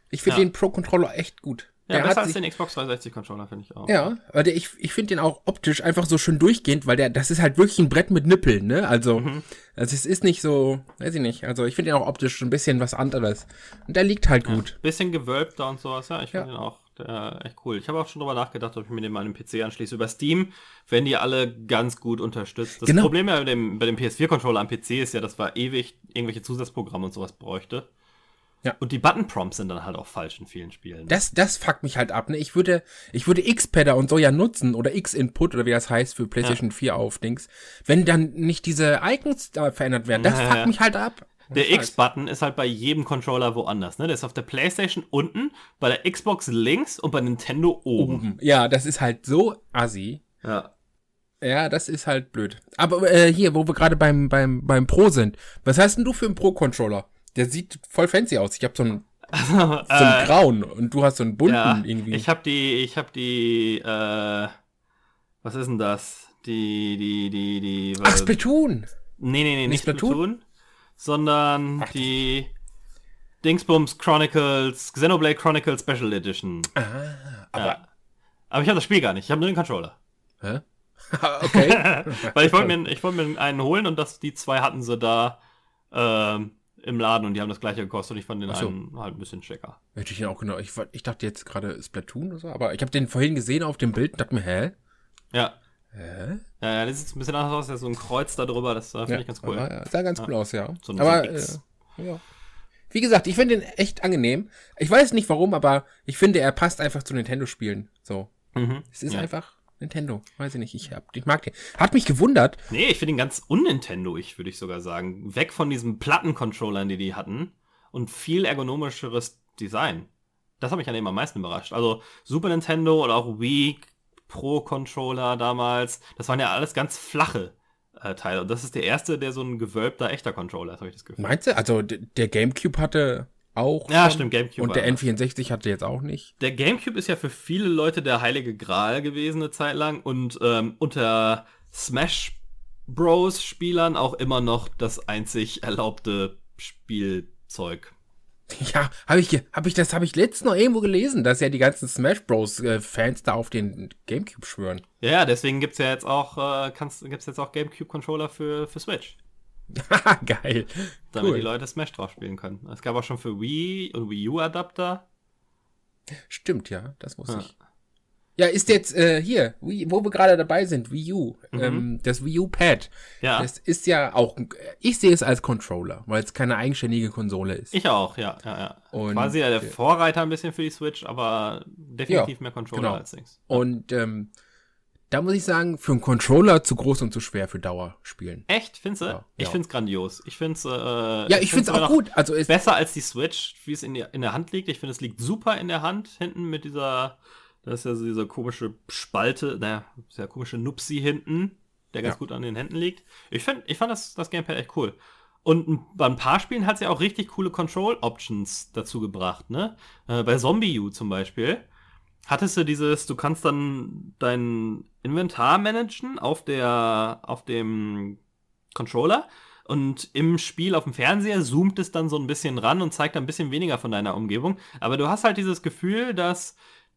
Ich finde Ja. den Pro-Controller echt gut. Ja, besser als den Xbox 360 Controller, finde ich auch. Ja, weil ich, ich finde den auch optisch einfach so schön durchgehend, weil der, das ist halt wirklich ein Brett mit Nippeln, ne? Also, mhm. also es ist nicht so, weiß ich nicht. Also ich finde den auch optisch ein bisschen was anderes. Und der liegt halt gut. Ja, bisschen gewölbter und sowas, ja. Ich finde ja. den auch der, echt cool. Ich habe auch schon drüber nachgedacht, ob ich mir den mal an den PC anschließe. Über Steam werden die alle ganz gut unterstützt. Das genau. Problem ja bei dem, bei dem PS4-Controller am PC ist ja, dass wir ewig irgendwelche Zusatzprogramme und sowas bräuchte. Ja. Und die Button-Prompts sind dann halt auch falsch in vielen Spielen. Das, das fuckt mich halt ab. Ne? Ich würde, ich würde X-Padder und so ja nutzen oder X-Input oder wie das heißt für PlayStation ja. 4 auf Dings, wenn dann nicht diese Icons da verändert werden. Das ja, fuckt mich halt ab. Der X-Button ist halt bei jedem Controller woanders. Ne? Der ist auf der PlayStation unten, bei der Xbox links und bei Nintendo oben. oben. Ja, das ist halt so assi. Ja. Ja, das ist halt blöd. Aber äh, hier, wo wir gerade beim, beim, beim Pro sind, was hast denn du für einen Pro-Controller? Der sieht voll fancy aus. Ich habe so einen, so einen äh, grauen und du hast so einen bunten ja, irgendwie. Ich habe die, ich habe die, äh, was ist denn das? Die, die, die, die. Ach, Splatoon! Nee, nee, nee, nicht, nicht Splatoon, Splatoon sondern Ach, die Dingsbums Chronicles, Xenoblade Chronicles Special Edition. Ah, aber. Ja. Aber ich habe das Spiel gar nicht, ich habe nur den Controller. Hä? okay. Weil ich wollte mir, wollt mir einen holen und das, die zwei hatten sie da ähm, im Laden und die haben das gleiche gekostet und ich fand den so. einen halt ein bisschen schicker. Hätte ich ihn auch genau. Ich, ich dachte jetzt gerade Splatoon oder so, aber ich habe den vorhin gesehen auf dem Bild und dachte mir, hä? Ja. Hä? Ja, ja, das sieht ein bisschen anders aus, ja, so ein Kreuz da drüber, das äh, finde ja, ich ganz cool. Ja, sah ganz cool aus, ja. So aber, äh, ja. Wie gesagt, ich finde den echt angenehm. Ich weiß nicht warum, aber ich finde, er passt einfach zu Nintendo-Spielen. So. Mhm, es ist einfach Nintendo. Weiß ich nicht. Ich, hab, ich mag den. Hat mich gewundert. Nee, ich finde ihn ganz un-Nintendo, ich würde ich sogar sagen. Weg von diesen Platten-Controllern, die die hatten. Und viel ergonomischeres Design. Das hat mich an dem am meisten überrascht. Also Super Nintendo oder auch Wii Pro-Controller damals, das waren ja alles ganz flache äh, Teile. Und das ist der erste, der so ein gewölbter, echter Controller ist, habe ich das Gefühl. Meinst du? Also der Gamecube hatte auch. Ja, stimmt, Gamecube. Und der N64 hatte jetzt auch nicht. Der Gamecube ist ja für viele Leute der heilige Gral gewesen eine Zeit lang und ähm, unter Smash Bros. Spielern auch immer noch das einzig erlaubte Spielzeug. Ja, habe ich, hab ich das habe ich letztens noch irgendwo gelesen, dass ja die ganzen Smash Bros. Äh, Fans da auf den GameCube schwören. Ja, deswegen gibt's ja jetzt auch äh, kannst, gibt's jetzt auch GameCube Controller für für Switch. Geil. Damit cool. die Leute Smash drauf spielen können. Es gab auch schon für Wii und Wii U Adapter. Stimmt, ja, das muss ja. ich. Ja, ist jetzt äh, hier, Wii, wo wir gerade dabei sind, Wii U, mhm. ähm, das Wii U Pad. Ja. Das ist ja auch, ich sehe es als Controller, weil es keine eigenständige Konsole ist. Ich auch, ja, ja, ja. Und, Quasi ja der Vorreiter ein bisschen für die Switch, aber definitiv ja, mehr Controller genau. als Dings. Und ähm, da muss ich sagen, für einen Controller zu groß und zu schwer für Dauerspielen. Echt? Findest du? Ja, ich ja. find's grandios. Ich find's, äh, ja, ich, ich find's, find's auch gut. Also ist besser als die Switch, wie es in, in der Hand liegt. Ich finde, es liegt super in der Hand hinten mit dieser, das ist ja so dieser komische Spalte, naja, sehr komische Nupsi hinten, der ganz ja. gut an den Händen liegt. Ich find, ich fand das, das Gamepad echt cool. Und bei ein paar Spielen hat es ja auch richtig coole Control-Options dazu gebracht, ne? Äh, bei Zombie U zum Beispiel hattest du dieses, du kannst dann dein Inventar managen auf der, auf dem Controller und im Spiel auf dem Fernseher zoomt es dann so ein bisschen ran und zeigt ein bisschen weniger von deiner Umgebung. Aber du hast halt dieses Gefühl, dass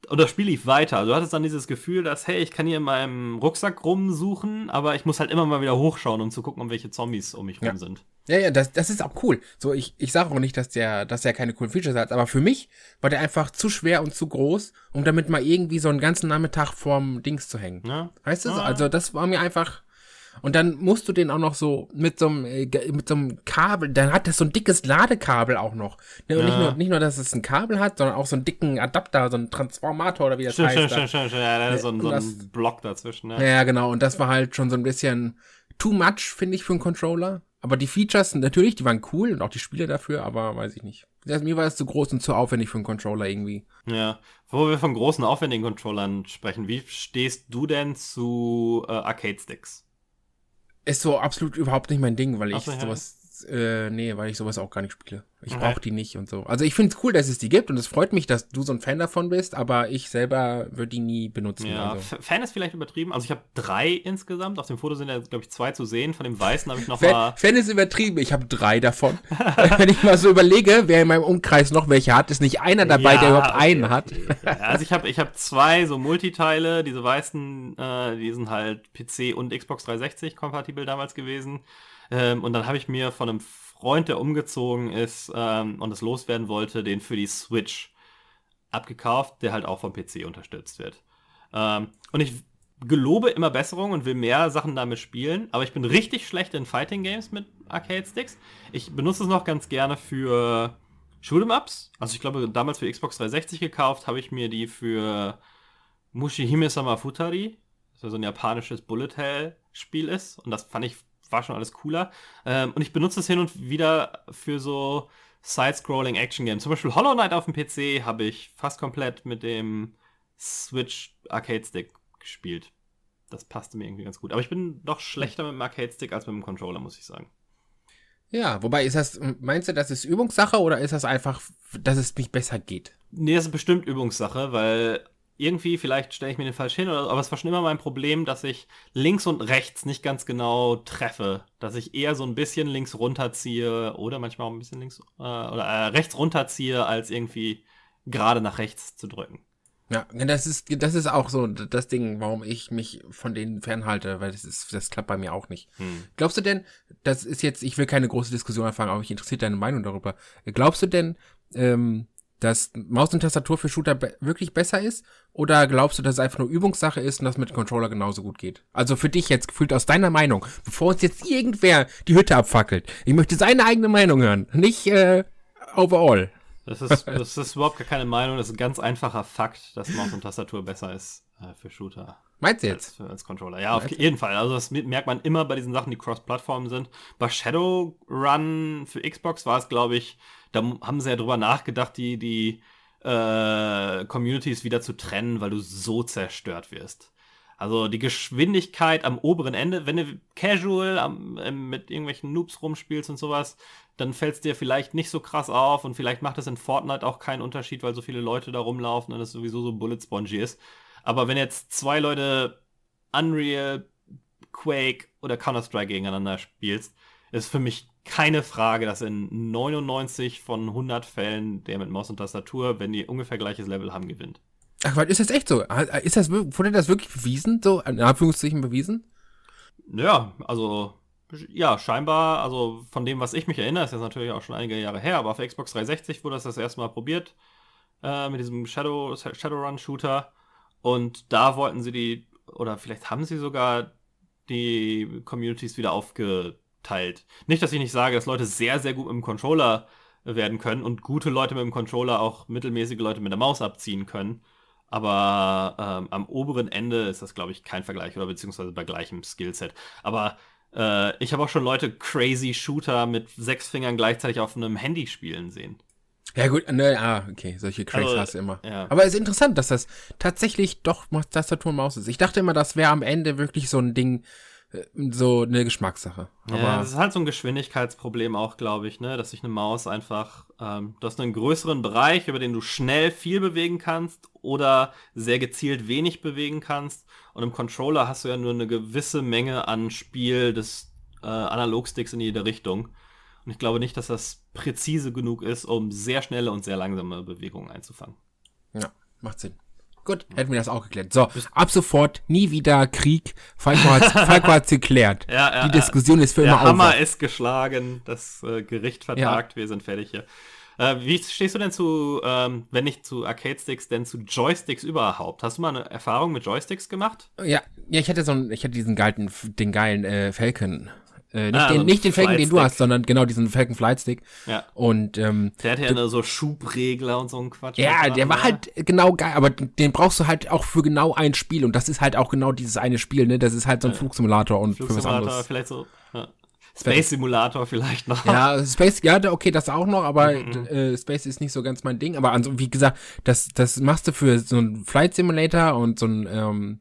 und das Spiel lief weiter. Du hattest dann dieses Gefühl, dass, hey, ich kann hier in meinem Rucksack rumsuchen, aber ich muss halt immer mal wieder hochschauen, um zu gucken, um welche Zombies um mich ja. rum sind. Ja, ja, das, das ist auch cool. So, ich, ich sage auch nicht, dass der, dass der keine coolen Features hat, aber für mich war der einfach zu schwer und zu groß, um damit mal irgendwie so einen ganzen Nachmittag vorm Dings zu hängen. Ja. Weißt du? Ja. Also, das war mir einfach, und dann musst du den auch noch so mit so einem, äh, mit so einem Kabel, dann hat das so ein dickes Ladekabel auch noch. Ne, ja. Nicht, nur, nicht nur, dass es ein Kabel hat, sondern auch so einen dicken Adapter, so einen Transformator oder wie das schön, heißt. Schön, schön, schön, schön, ja, ist so ein, so ein Block dazwischen. Ja. ja, genau. Und das war halt schon so ein bisschen too much, finde ich, für einen Controller. Aber die Features, natürlich, die waren cool und auch die Spiele dafür, aber weiß ich nicht. Mir war es zu groß und zu aufwendig für einen Controller irgendwie. Ja, wo wir von großen, aufwendigen Controllern sprechen, wie stehst du denn zu äh, Arcade-Sticks? ist so absolut überhaupt nicht mein Ding, weil ich so, sowas, äh, nee, weil ich sowas auch gar nicht spiele. Ich okay. brauche die nicht und so. Also ich finde es cool, dass es die gibt und es freut mich, dass du so ein Fan davon bist, aber ich selber würde die nie benutzen. Ja, also. Fan ist vielleicht übertrieben. Also ich habe drei insgesamt. Auf dem Foto sind ja, glaube ich, zwei zu sehen. Von dem weißen habe ich noch Fan, mal. Fan ist übertrieben. Ich habe drei davon. Wenn ich mal so überlege, wer in meinem Umkreis noch welche hat, ist nicht einer dabei, ja, der überhaupt okay, einen hat. Ja, also ich habe ich hab zwei so Multiteile. Diese weißen, äh, die sind halt PC und Xbox 360 kompatibel damals gewesen. Ähm, und dann habe ich mir von einem Freund, der umgezogen ist ähm, und es loswerden wollte, den für die Switch abgekauft, der halt auch vom PC unterstützt wird. Ähm, und ich gelobe immer Besserung und will mehr Sachen damit spielen, aber ich bin richtig schlecht in Fighting Games mit Arcade Sticks. Ich benutze es noch ganz gerne für Shoot'em Ups. Also ich glaube, damals für Xbox 360 gekauft, habe ich mir die für Mushihime Sama Futari, das so ein japanisches Bullet Hell Spiel ist und das fand ich war schon alles cooler. Ähm, und ich benutze es hin und wieder für so Side-Scrolling Action Games. Zum Beispiel Hollow Knight auf dem PC habe ich fast komplett mit dem Switch Arcade Stick gespielt. Das passte mir irgendwie ganz gut. Aber ich bin doch schlechter mit dem Arcade Stick als mit dem Controller, muss ich sagen. Ja, wobei ist das, meinst du, das ist Übungssache oder ist das einfach, dass es nicht besser geht? Nee, das ist bestimmt Übungssache, weil irgendwie, vielleicht stelle ich mir den falsch hin, oder, aber es war schon immer mein Problem, dass ich links und rechts nicht ganz genau treffe. Dass ich eher so ein bisschen links runterziehe oder manchmal auch ein bisschen links äh, oder äh, rechts runterziehe, als irgendwie gerade nach rechts zu drücken. Ja, das ist, das ist auch so das Ding, warum ich mich von denen fernhalte, weil das ist, das klappt bei mir auch nicht. Hm. Glaubst du denn, das ist jetzt, ich will keine große Diskussion erfahren, aber mich interessiert deine Meinung darüber. Glaubst du denn, ähm, dass Maus und Tastatur für Shooter be wirklich besser ist? Oder glaubst du, dass es einfach nur Übungssache ist und das mit Controller genauso gut geht? Also für dich jetzt gefühlt aus deiner Meinung, bevor uns jetzt irgendwer die Hütte abfackelt. Ich möchte seine eigene Meinung hören, nicht äh, overall. Das ist, das ist überhaupt gar keine Meinung, das ist ein ganz einfacher Fakt, dass Maus und Tastatur besser ist äh, für Shooter. Meinst du jetzt? Als, als Controller. Ja, auf jeden Fall. Also das merkt man immer bei diesen Sachen, die Cross-Plattform sind. Bei Shadowrun für Xbox war es, glaube ich, da haben sie ja drüber nachgedacht, die, die äh, Communities wieder zu trennen, weil du so zerstört wirst. Also die Geschwindigkeit am oberen Ende, wenn du casual am, äh, mit irgendwelchen Noobs rumspielst und sowas, dann fällt es dir vielleicht nicht so krass auf und vielleicht macht es in Fortnite auch keinen Unterschied, weil so viele Leute da rumlaufen und es sowieso so bullet spongy ist. Aber wenn jetzt zwei Leute Unreal, Quake oder Counter-Strike gegeneinander spielst, ist für mich keine Frage, dass in 99 von 100 Fällen der mit Maus und Tastatur, wenn die ungefähr gleiches Level haben, gewinnt. Ach, was ist das echt so? Ist das, wurde das wirklich bewiesen? So, in Anführungszeichen bewiesen? Ja, also, ja, scheinbar, also von dem, was ich mich erinnere, ist jetzt natürlich auch schon einige Jahre her, aber auf Xbox 360 wurde das das erste Mal probiert, äh, mit diesem Shadow, Shadowrun-Shooter. Und da wollten sie die, oder vielleicht haben sie sogar die Communities wieder aufgeteilt. Nicht, dass ich nicht sage, dass Leute sehr, sehr gut mit dem Controller werden können und gute Leute mit dem Controller auch mittelmäßige Leute mit der Maus abziehen können. Aber ähm, am oberen Ende ist das, glaube ich, kein Vergleich oder beziehungsweise bei gleichem Skillset. Aber äh, ich habe auch schon Leute crazy Shooter mit sechs Fingern gleichzeitig auf einem Handy spielen sehen. Ja gut, ne, ah, okay, solche Cracks also, hast du immer. Ja. Aber es ist interessant, dass das tatsächlich doch Tastatur und Maus ist. Ich dachte immer, das wäre am Ende wirklich so ein Ding, äh, so eine Geschmackssache. Aber ja, das ist halt so ein Geschwindigkeitsproblem auch, glaube ich, ne, dass sich eine Maus einfach, ähm, du hast einen größeren Bereich, über den du schnell viel bewegen kannst oder sehr gezielt wenig bewegen kannst. Und im Controller hast du ja nur eine gewisse Menge an Spiel des äh, Analogsticks in jede Richtung. Und ich glaube nicht, dass das präzise genug ist, um sehr schnelle und sehr langsame Bewegungen einzufangen. Ja, macht Sinn. Gut, hätten wir das auch geklärt. So, ab sofort nie wieder Krieg. Falco hat es geklärt. Ja, ja, Die Diskussion ist für immer. Der Hammer ist geschlagen, das äh, Gericht vertagt, ja. wir sind fertig hier. Äh, wie stehst du denn zu, ähm, wenn nicht zu Arcade-Sticks, denn zu Joysticks überhaupt? Hast du mal eine Erfahrung mit Joysticks gemacht? Ja, ja, ich hatte so einen, ich hatte diesen geilen, den geilen äh, Falcon äh, nicht, ah, den, also nicht den Falcon, den du hast, sondern genau diesen Falcon Flight Stick. Ja. Und ähm, der hat ja eine, so Schubregler und so ein Quatsch. Ja, der war ne? halt genau geil, aber den brauchst du halt auch für genau ein Spiel und das ist halt auch genau dieses eine Spiel, ne? Das ist halt so ein ja. Flugsimulator und Flugsimulator, für was anderes. vielleicht so. Ja. Space Simulator vielleicht noch. Ja, Space, ja, okay, das auch noch, aber mhm. äh, Space ist nicht so ganz mein Ding. Aber also, wie gesagt, das, das machst du für so ein Flight Simulator und so ein, ähm,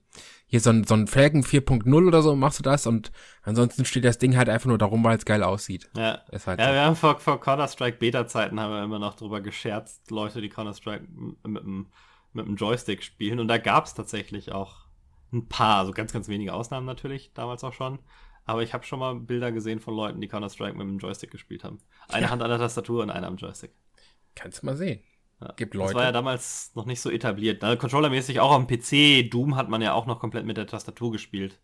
hier so ein, so ein Falcon 4.0 oder so machst du das und ansonsten steht das Ding halt einfach nur darum, weil es geil aussieht. Ja, halt ja so. wir haben vor, vor Counter-Strike Beta-Zeiten haben wir immer noch drüber gescherzt, Leute, die Counter-Strike mit dem mit dem Joystick spielen und da gab es tatsächlich auch ein paar, so ganz, ganz wenige Ausnahmen natürlich, damals auch schon. Aber ich habe schon mal Bilder gesehen von Leuten, die Counter-Strike mit dem Joystick gespielt haben. Eine ja. Hand an der Tastatur und eine am Joystick. Kannst du mal sehen. Ja. Gibt Leute. Das war ja damals noch nicht so etabliert. Ne? Controllermäßig auch am PC. Doom hat man ja auch noch komplett mit der Tastatur gespielt.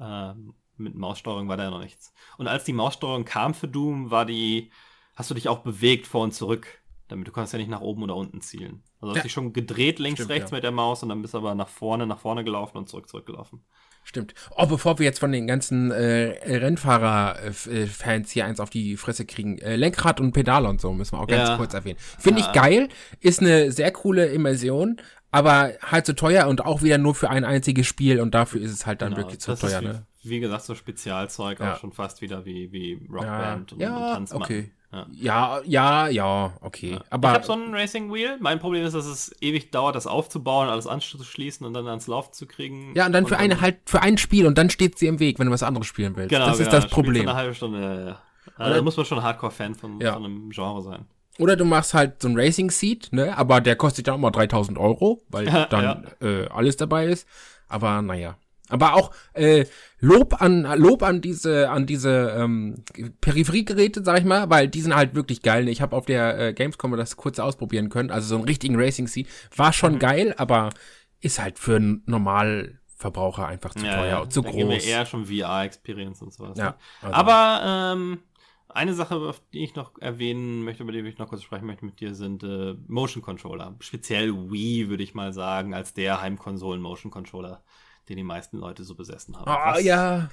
Ähm, mit Maussteuerung war da ja noch nichts. Und als die Maussteuerung kam für Doom, war die, hast du dich auch bewegt vor und zurück. Damit du kannst ja nicht nach oben oder unten zielen. Also ja. hast dich schon gedreht links, Stimmt, rechts ja. mit der Maus und dann bist du aber nach vorne, nach vorne gelaufen und zurück, zurückgelaufen. Stimmt. Oh, bevor wir jetzt von den ganzen äh, Rennfahrer-Fans hier eins auf die Fresse kriegen, äh, Lenkrad und Pedale und so müssen wir auch ganz ja. kurz erwähnen. Finde ja. ich geil, ist eine sehr coole Immersion, aber halt so teuer und auch wieder nur für ein einziges Spiel und dafür ist es halt dann genau, wirklich zu teuer, wie, ne? Wie gesagt, so Spezialzeug ja. auch schon fast wieder wie, wie Rockband und, ja, und Tanzmatten. Okay. Ja, ja, ja, okay. Ja. Aber ich habe so ein Racing Wheel. Mein Problem ist, dass es ewig dauert, das aufzubauen, alles anzuschließen und dann ans Laufen zu kriegen. Ja, und dann und für dann eine halt für ein Spiel und dann steht sie im Weg, wenn du was anderes spielen willst. Genau, das genau, ist das Problem. Eine halbe Stunde. Ja, ja. Also, da muss man schon Hardcore-Fan von, ja. von einem Genre sein. Oder du machst halt so ein Racing Seat, ne? Aber der kostet dann auch mal 3000 Euro, weil dann äh, alles dabei ist. Aber naja. Aber auch äh, Lob an Lob an diese an diese ähm, Peripheriegeräte, sag ich mal, weil die sind halt wirklich geil. Ich habe auf der äh, Gamescom das kurz ausprobieren können, also so einen richtigen Racing Seat war schon mhm. geil, aber ist halt für einen Normalverbraucher einfach zu ja, teuer ja. und zu da groß. Wir eher schon VR Experience und sowas. Ja, ne? also. Aber ähm, eine Sache, auf die ich noch erwähnen möchte, über die ich noch kurz sprechen möchte mit dir, sind äh, Motion Controller. Speziell Wii, würde ich mal sagen, als der Heimkonsolen Motion Controller den die meisten Leute so besessen haben. Ah, oh, ja.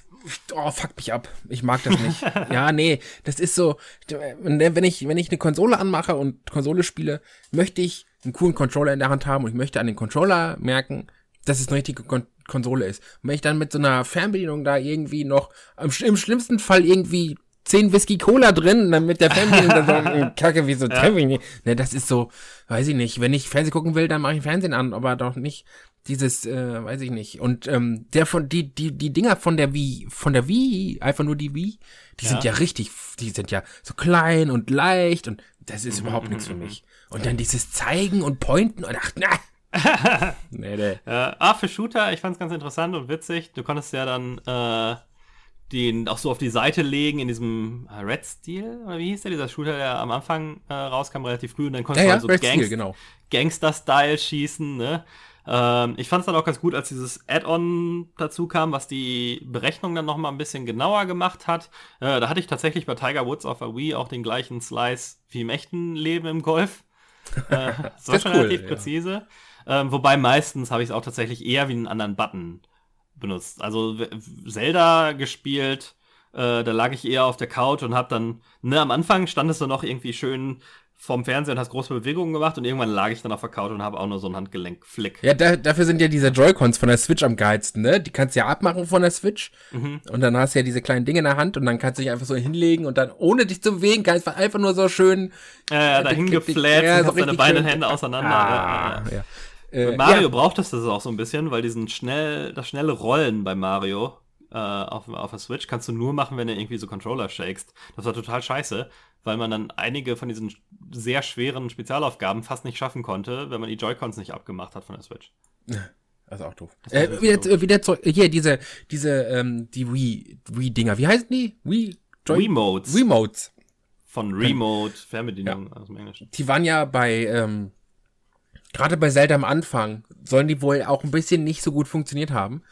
Oh, fuck mich ab. Ich mag das nicht. ja, nee, das ist so, wenn ich, wenn ich eine Konsole anmache und Konsole spiele, möchte ich einen coolen Controller in der Hand haben und ich möchte an den Controller merken, dass es eine richtige Kon Konsole ist. Und wenn ich dann mit so einer Fernbedienung da irgendwie noch, im, im schlimmsten Fall irgendwie zehn Whisky Cola drin, dann mit der Fernbedienung dann so, Kacke, wie so ja. Ne, das ist so, weiß ich nicht. Wenn ich Fernsehen gucken will, dann mache ich Fernsehen an, aber doch nicht dieses, äh, weiß ich nicht. Und ähm, der von die die die Dinger von der Wii, von der Wii, einfach nur die Wii, die ja. sind ja richtig, die sind ja so klein und leicht und das ist überhaupt nichts für mich. Und dann dieses Zeigen und Pointen und ach, na. nee, nee. Äh, ah, für Shooter, ich fand's ganz interessant und witzig. Du konntest ja dann äh, den auch so auf die Seite legen in diesem Red Steel, oder wie hieß der, dieser Shooter, der am Anfang äh, rauskam, relativ früh und dann konntest ja, du halt so Gangs genau. Gangster-Style schießen, ne? Ähm, ich fand es dann auch ganz gut, als dieses Add-on dazu kam, was die Berechnung dann noch mal ein bisschen genauer gemacht hat. Äh, da hatte ich tatsächlich bei Tiger Woods auf der Wii auch den gleichen Slice wie im echten Leben im Golf. Äh, das war schon cool, relativ präzise. Ja. Ähm, wobei meistens habe ich es auch tatsächlich eher wie einen anderen Button benutzt. Also Zelda gespielt, äh, da lag ich eher auf der Couch und habe dann, ne, am Anfang stand es so noch irgendwie schön vom Fernseher und hast große Bewegungen gemacht und irgendwann lag ich dann auf der Couch und habe auch nur so einen Handgelenkflick. Ja, da, dafür sind ja diese Joy-Cons von der Switch am geilsten, ne? Die kannst du ja abmachen von der Switch mhm. und dann hast du ja diese kleinen Dinge in der Hand und dann kannst du dich einfach so hinlegen und dann ohne dich zu bewegen kannst du einfach nur so schön äh, ja, dahin gefläht ja, und so deine Beine und Hände auseinander. Ah, ja. ja. Bei Mario ja. braucht es das auch so ein bisschen, weil diesen schnell, das schnelle Rollen bei Mario äh, auf, auf der Switch kannst du nur machen, wenn du irgendwie so Controller shakest. Das war total scheiße, weil man dann einige von diesen sehr schweren Spezialaufgaben fast nicht schaffen konnte, wenn man die Joy-Cons nicht abgemacht hat von der Switch. Also auch doof. Äh, wieder, doof. wieder zurück, hier, diese, diese, ähm, die Wii, Wii-Dinger, wie heißen die? Wii, Joy Remotes. Remotes. Von Remote, Fernbedienung ja. aus dem Englischen. Die waren ja bei, ähm, gerade bei Zelda am Anfang, sollen die wohl auch ein bisschen nicht so gut funktioniert haben.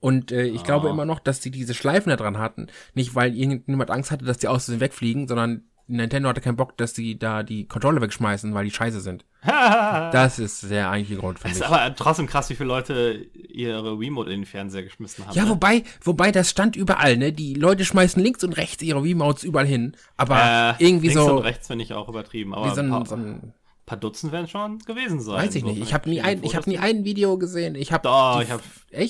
Und äh, ich oh. glaube immer noch, dass die diese Schleifen da dran hatten. Nicht, weil irgendjemand Angst hatte, dass die aus wegfliegen, sondern Nintendo hatte keinen Bock, dass die da die Controller wegschmeißen, weil die scheiße sind. das ist der eigentliche Grund für mich. Das ist aber trotzdem krass, wie viele Leute ihre Wiimote in den Fernseher geschmissen haben. Ja, ne? wobei, wobei das stand überall, ne? Die Leute schmeißen links und rechts ihre Wiimotes überall hin. Aber äh, irgendwie links so. Links und rechts finde ich auch übertrieben. Aber wie so ein, so ein paar Dutzend werden schon gewesen sein. Weiß ich so nicht. Ich habe nie ein, ich habe nie ein Video gesehen. Ich habe Doch, ich habe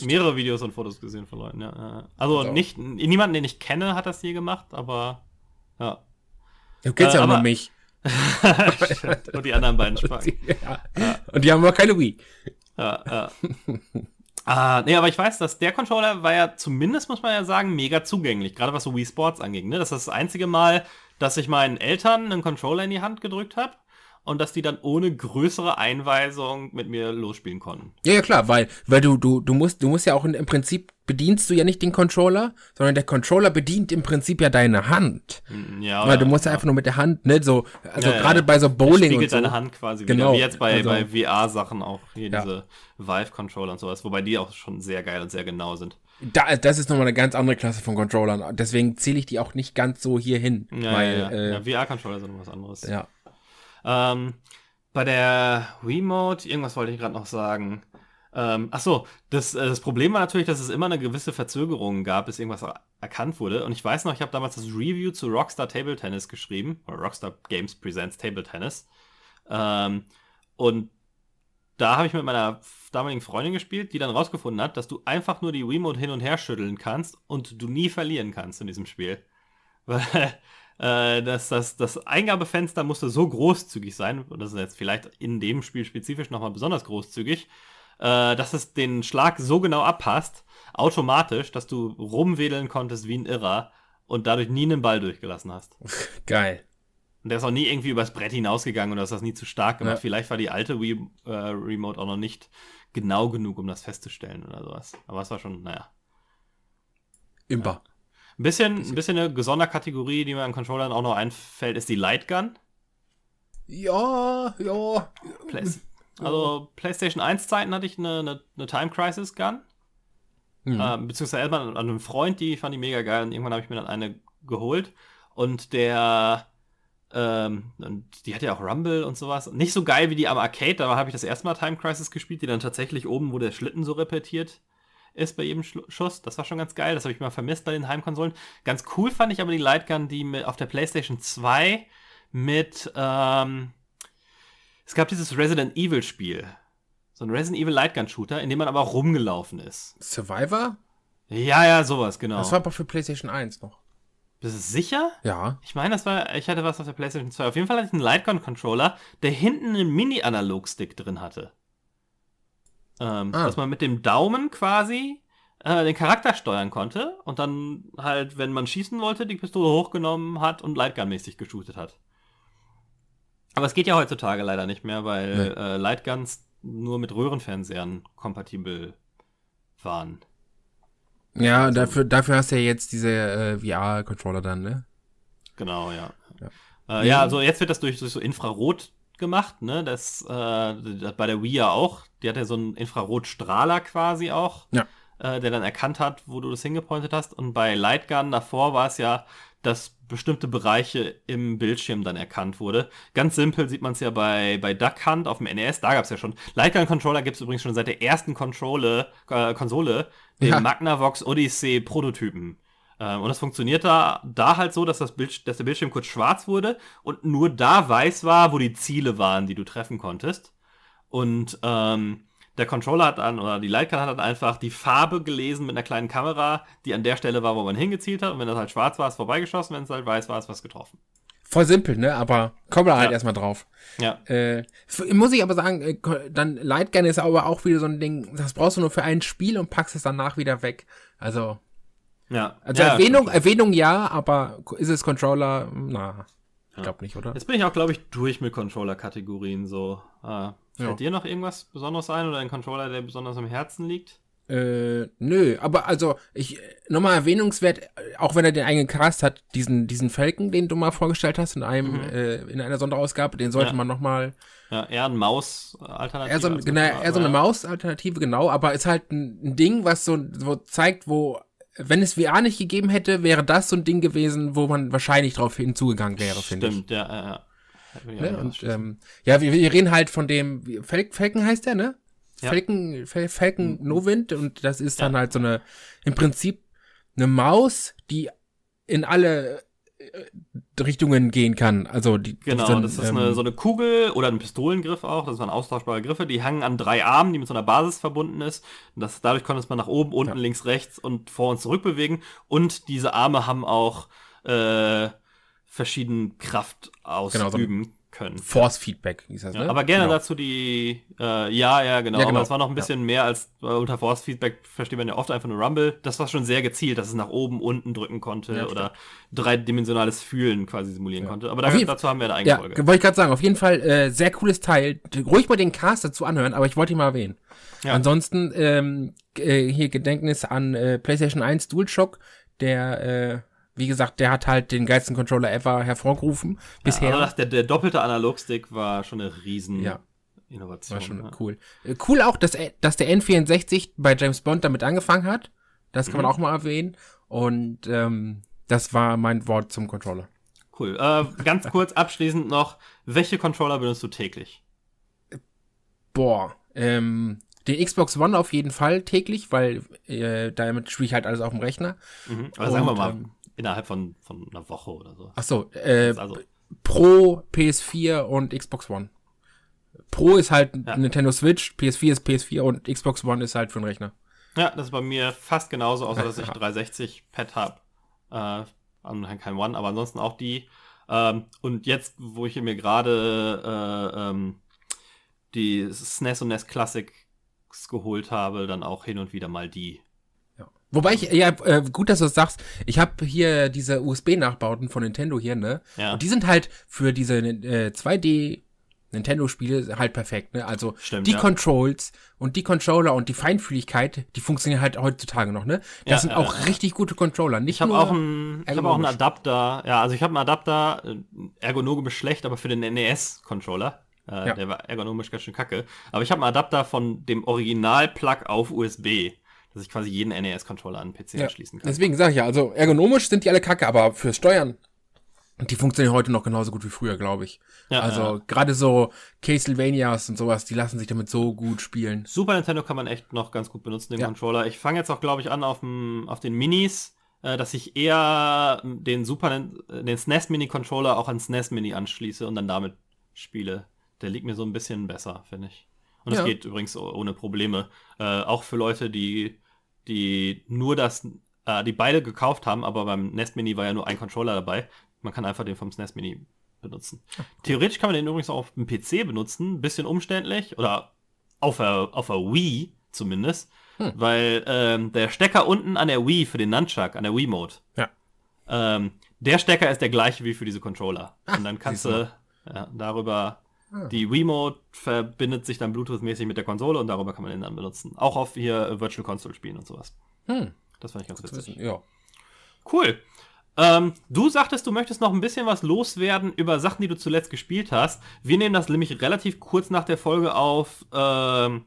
mehrere Videos und Fotos gesehen von Leuten. Ja. Also, also nicht niemanden, den ich kenne, hat das je gemacht, aber ja. Du kennst äh, ja auch nur mich. und die anderen beiden Spacken. Ja. ja. Und die haben aber keine Wii. Ja, ja. Ah, nee, aber ich weiß, dass der Controller war ja zumindest, muss man ja sagen, mega zugänglich, gerade was so Wii Sports anging. Ne? Das ist das einzige Mal, dass ich meinen Eltern einen Controller in die Hand gedrückt habe und dass die dann ohne größere Einweisung mit mir losspielen konnten. Ja, ja klar, weil, weil du, du, du musst, du musst ja auch in, im Prinzip bedienst du ja nicht den Controller, sondern der Controller bedient im Prinzip ja deine Hand. Hm, Ja, Weil du musst ja einfach nur mit der Hand, ne, so, also Ja, gerade ja. bei so Bowling und so. deine Hand quasi Genau, wieder, wie jetzt bei, also- bei VR-Sachen auch, hier Ja. diese Vive-Controller und sowas, wobei die auch schon sehr geil und sehr genau sind. Da, das ist nochmal eine ganz andere Klasse von Controllern. Deswegen zähle ich die auch nicht ganz so hier hin. Ja, weil, ja, ja. Äh, ja VR-Controller sind was anderes. ja. Ähm, bei der Remote, irgendwas wollte ich gerade noch sagen. Ähm, ach so, das, äh, das Problem war natürlich, dass es immer eine gewisse Verzögerung gab, bis irgendwas er erkannt wurde. Und ich weiß noch, ich habe damals das Review zu Rockstar Table Tennis geschrieben, oder Rockstar Games Presents Table Tennis. Ähm, und da habe ich mit meiner damaligen Freundin gespielt, die dann rausgefunden hat, dass du einfach nur die Remote hin und her schütteln kannst und du nie verlieren kannst in diesem Spiel. Weil äh, das, das, das Eingabefenster musste so großzügig sein, und das ist jetzt vielleicht in dem Spiel spezifisch nochmal besonders großzügig, äh, dass es den Schlag so genau abpasst, automatisch, dass du rumwedeln konntest wie ein Irrer und dadurch nie einen Ball durchgelassen hast. Geil. Und der ist auch nie irgendwie übers Brett hinausgegangen oder hast das nie zu stark gemacht. Ja. Vielleicht war die alte Wii äh, Remote auch noch nicht genau genug, um das festzustellen oder sowas. Aber es war schon, naja. Imba. Ein bisschen, ein bisschen eine Sonderkategorie, die mir an Controllern auch noch einfällt, ist die Lightgun. Ja, ja. Play also PlayStation 1 Zeiten hatte ich eine, eine, eine Time Crisis Gun. Hm. Ähm, beziehungsweise erstmal an einem Freund, die fand ich mega geil und irgendwann habe ich mir dann eine geholt. Und der, ähm, und die hatte ja auch Rumble und sowas. Nicht so geil wie die am Arcade, da habe ich das erste Mal Time Crisis gespielt, die dann tatsächlich oben, wo der Schlitten so repetiert ist bei jedem Schuss. Das war schon ganz geil, das habe ich mal vermisst bei den Heimkonsolen. Ganz cool fand ich aber die Lightgun, die mit, auf der PlayStation 2 mit, ähm, es gab dieses Resident Evil Spiel. So ein Resident Evil Lightgun Shooter, in dem man aber auch rumgelaufen ist. Survivor? Ja, ja, sowas, genau. Das war aber für PlayStation 1 noch. Bist du sicher? Ja. Ich meine, das war, ich hatte was auf der PlayStation 2. Auf jeden Fall hatte ich einen Lightgun-Controller, der hinten einen Mini-Analog-Stick drin hatte. Ähm, Ah. Dass man mit dem Daumen quasi äh, den Charakter steuern konnte und dann halt, wenn man schießen wollte, die Pistole hochgenommen hat und Lightgun-mäßig geshootet hat. Aber es geht ja heutzutage leider nicht mehr, weil Nee. äh, Lightguns nur mit Röhrenfernsehern kompatibel waren. Ja, dafür, dafür hast du ja jetzt diese äh, VR-Controller dann, ne? Genau, ja. Ja. Äh, ja also jetzt wird das durch, durch so Infrarot gemacht, ne? Das, äh, das bei der Wii ja auch. Die hat ja so einen Infrarotstrahler quasi auch, Ja. äh, der dann erkannt hat, wo du das hingepointet hast. Und bei Lightgun davor war es ja, dass bestimmte Bereiche im Bildschirm dann erkannt wurde. Ganz simpel sieht man es ja bei, bei Duck Hunt auf dem NES, da gab es ja schon. Lightgun-Controller gibt es übrigens schon seit der ersten Controle, äh, Konsole, dem Ja. Magnavox Odyssey Prototypen. Ähm, und das funktioniert da, da halt so, dass, das Bild, dass der Bildschirm kurz schwarz wurde und nur da weiß war, wo die Ziele waren, die du treffen konntest. Und ähm, der Controller hat dann, oder die Lightgun hat dann einfach die Farbe gelesen mit einer kleinen Kamera, die an der Stelle war, wo man hingezielt hat. Und wenn das halt schwarz war, ist vorbeigeschossen. Wenn es halt weiß war, ist was getroffen. Voll simpel, ne? Aber kommen wir halt Ja. erstmal drauf. Ja. Äh, muss ich aber sagen, äh, dann Lightgun ist aber auch wieder so ein Ding, das brauchst du nur für ein Spiel und packst es danach wieder weg. Also, Ja. also ja, Erwähnung. Erwähnung ja, aber ist es Controller? Na, ich glaube nicht, oder? Jetzt bin ich auch, glaube ich, durch mit Controller-Kategorien so. Ah, fällt Ja. dir noch irgendwas Besonderes ein oder ein Controller, der besonders am Herzen liegt? Äh, nö, aber also, ich, nochmal erwähnungswert, äh, auch wenn er den eigenen Cast hat, diesen, diesen Falcon, den du mal vorgestellt hast in einem, äh, in einer Sonderausgabe, den sollte Ja. man nochmal, Ja, eher ein Maus-Alternative. eher so, genau, eher so eine aber- Maus-Alternative, genau, aber ist halt ein, ein Ding, was so, so zeigt, wo, wenn es VR nicht gegeben hätte, wäre das so ein Ding gewesen, wo man wahrscheinlich drauf hinzugegangen wäre, finde ich. Stimmt, ja, ja, Ne? Und ähm, ja, wir, wir reden halt von dem Falcon heißt der, ne? Ja. Falcon, Fal Falcon Nowind und das ist dann Ja. halt so eine im Prinzip eine Maus, die in alle äh, Richtungen gehen kann. Also die Genau, ein, das ist ähm, eine, so eine Kugel oder ein Pistolengriff auch, das waren austauschbare Griffe, die hangen an drei Armen, die mit so einer Basis verbunden ist. Das, dadurch konnte man nach oben, unten, Ja. links, rechts und vor und zurück bewegen. Und diese Arme haben auch äh, verschieden Kraft Genau, so ausüben. Können. Force Feedback hieß das, Ja, ne? aber gerne Genau. dazu die, äh, ja, ja, genau, Ja, genau. aber es war noch ein bisschen mehr als äh, unter Force Feedback versteht man ja oft einfach nur Rumble. Das war schon sehr gezielt, dass es nach oben, unten drücken konnte Ja, oder dreidimensionales Fühlen quasi simulieren konnte. Aber da, dazu haben wir eine eigene Ja, Folge. wollte ich gerade sagen, auf jeden Fall äh, sehr cooles Teil. Ruhig mal den Cast dazu anhören, aber ich wollte ihn mal erwähnen. Ja. Ansonsten ähm, äh, hier Gedenknis an äh, PlayStation 1 DualShock, der, äh, wie gesagt, der hat halt den geilsten Controller ever hervorgerufen bisher. Das, der, der doppelte Analogstick war schon eine riesen Ja. Innovation. War schon ja. cool. Äh, cool auch, dass, dass der N64 bei James Bond damit angefangen hat. Das kann man auch mal erwähnen. Und ähm, das war mein Wort zum Controller. Cool. Äh, ganz kurz abschließend noch, welche Controller benutzt du täglich? Boah, ähm, den Xbox One auf jeden Fall täglich, weil äh, damit spiele ich halt alles auf dem Rechner. Mhm. Oder sagen wir Und, mal, ähm, innerhalb von, von einer Woche oder so. Ach so, äh, Also, Pro, PS4 und Xbox One. Pro ist halt Ja. Nintendo Switch, PS4 ist PS4 und Xbox One ist halt für den Rechner. ja, das ist bei mir fast genauso, außer dass ich 360 Pad habe. Äh, und kein One, aber ansonsten auch die. Ähm, und jetzt, wo ich mir gerade äh, ähm, die SNES und NES Classics geholt habe, dann auch hin und wieder mal die. Wobei ich, ja, äh, gut, dass du das sagst. Ich habe hier diese USB-Nachbauten von Nintendo hier, ne? Ja. Und die sind halt für diese äh, 2D Nintendo-Spiele halt perfekt, ne? Also Stimmt, die ja. Controls und die Controller und die Feinfühligkeit, die funktionieren halt heutzutage noch, ne? Das Ja, sind auch richtig gute Controller. Nicht Ich habe auch einen, ich habe auch einen. Adapter. Ja, also ich habe einen Adapter, äh, ergonomisch schlecht, aber für den NES-Controller. Äh, Ja. Der war ergonomisch ganz schön kacke. Aber ich habe einen Adapter von dem Original-Plug auf USB, dass ich quasi jeden NES-Controller an den PC Ja, anschließen kann. deswegen sage ich ja, also ergonomisch sind die alle kacke, aber fürs Steuern, die funktionieren heute noch genauso gut wie früher, glaube ich. Ja, also ja. gerade so Castlevanias und sowas, die lassen sich damit so gut spielen. Super Nintendo kann man echt noch ganz gut benutzen, den Ja. Controller. Ich fange jetzt auch, glaube ich, an auf, dem, auf den Minis, äh, dass ich eher den Super äh, den SNES Mini Controller auch an SNES Mini anschließe und dann damit spiele. Der liegt mir so ein bisschen besser, finde ich. Und das Ja. geht übrigens ohne Probleme. Äh, auch für Leute, die, die nur das, äh, die beide gekauft haben, aber beim NES Mini war ja nur ein Controller dabei. Man kann einfach den vom SNES Mini benutzen. Theoretisch kann man den übrigens auch auf dem PC benutzen, bisschen umständlich oder auf der, auf der Wii zumindest, Hm. weil ähm, der Stecker unten an der Wii für den Nunchuck, an der Wiimote, Ja. ähm, der Stecker ist der gleiche wie für diese Controller. Und dann kannst du ja, darüber, Ah. die Wiimote verbindet sich dann Bluetooth-mäßig mit der Konsole und darüber kann man den dann benutzen. Auch auf hier äh, Virtual Console spielen und sowas. Hm, Das fand ich ganz zu witzig. ja. Cool. Ähm, du sagtest, du möchtest noch ein bisschen was loswerden über Sachen, die du zuletzt gespielt hast. Wir nehmen das nämlich relativ kurz nach der Folge auf, ähm,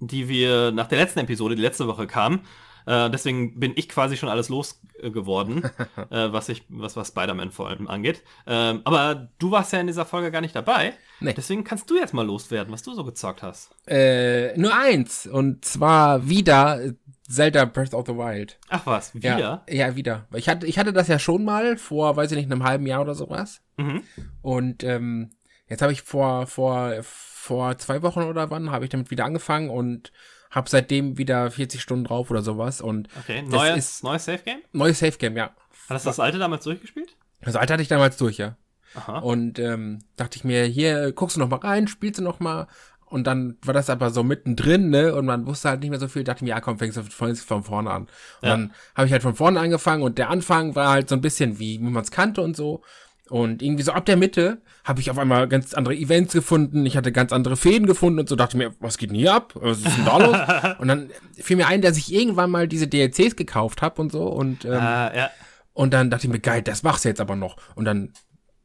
die wir nach der letzten Episode, die letzte Woche kam. Äh, deswegen bin ich quasi schon alles losgeworden, äh, was ich, was, was Spider-Man vor allem angeht. Ähm, aber du warst ja in dieser Folge gar nicht dabei. Nee. Deswegen kannst du jetzt mal loswerden, was du so gezockt hast. Äh, nur eins, und zwar wieder äh, Zelda Breath of the Wild. Ach was, wieder? Ja, ja, wieder. Ich hatte, ich hatte das ja schon mal vor, weiß ich nicht, einem halben Jahr oder sowas. Mhm. Und ähm, jetzt habe ich vor, vor, vor zwei Wochen oder wann habe ich damit wieder angefangen und habe seitdem wieder 40 Stunden drauf oder sowas. Und Okay, neues, ist- neues Safe-Game? neues Safe Game, ja. Hast du das alte damals durchgespielt? Das alte hatte ich damals durch, ja. Aha. Und ähm, dachte ich mir, hier guckst du noch mal rein, spielst du noch mal. Und dann war das aber so mittendrin, ne? Und man wusste halt nicht mehr so viel. Dachte ich mir, ja, komm, fängst du von, von vorne an. Und Ja. dann habe ich halt von vorne angefangen und der Anfang war halt so ein bisschen wie, wie man es kannte und so. Und irgendwie so ab der Mitte habe ich auf einmal ganz andere Events gefunden. Ich hatte ganz andere Fäden gefunden und so dachte mir, was geht denn hier ab? Was ist denn da los? und dann fiel mir ein, dass ich irgendwann mal diese DLCs gekauft habe und so. Und ähm, Ah, ja. und dann dachte ich mir, geil, das machst du jetzt aber noch. Und dann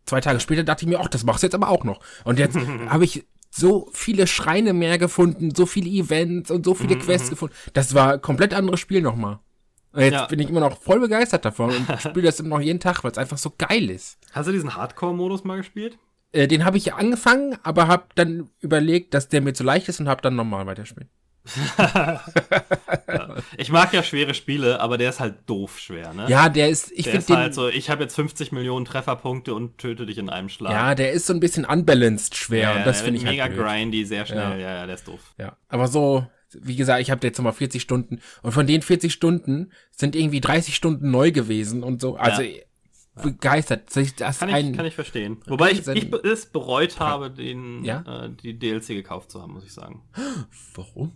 zwei Tage später dachte ich mir, ach, das machst du jetzt aber auch noch. Und jetzt habe ich so viele Schreine mehr gefunden, so viele Events und so viele Mhm, Quests gefunden. Das war komplett anderes Spiel nochmal. Und jetzt Ja. bin ich immer noch voll begeistert davon und spiele das immer noch jeden Tag, weil es einfach so geil ist. Hast du diesen Hardcore-Modus mal gespielt? Äh, den habe ich ja angefangen, aber habe dann überlegt, dass der mir zu leicht ist und habe dann nochmal weiterspielen. Ich mag ja schwere Spiele, aber der ist halt doof schwer, ne? Ja, der ist, ich finde halt so, ich habe jetzt 50 Millionen Trefferpunkte und töte dich in einem Schlag. ja, der ist so ein bisschen unbalanced schwer ja, und das der finde ich halt mega blöd. grindy, sehr schnell. Ja. Ja. ja, der ist doof. Ja, aber so, wie gesagt, ich habe jetzt nochmal 40 Stunden und von den 40 Stunden sind irgendwie 30 Stunden neu gewesen und so. Also Ja. begeistert. Das kann, ich, kann ich verstehen. Wobei ich, ich es bereut habe, den, ja? äh, die DLC gekauft zu haben, muss ich sagen. Warum?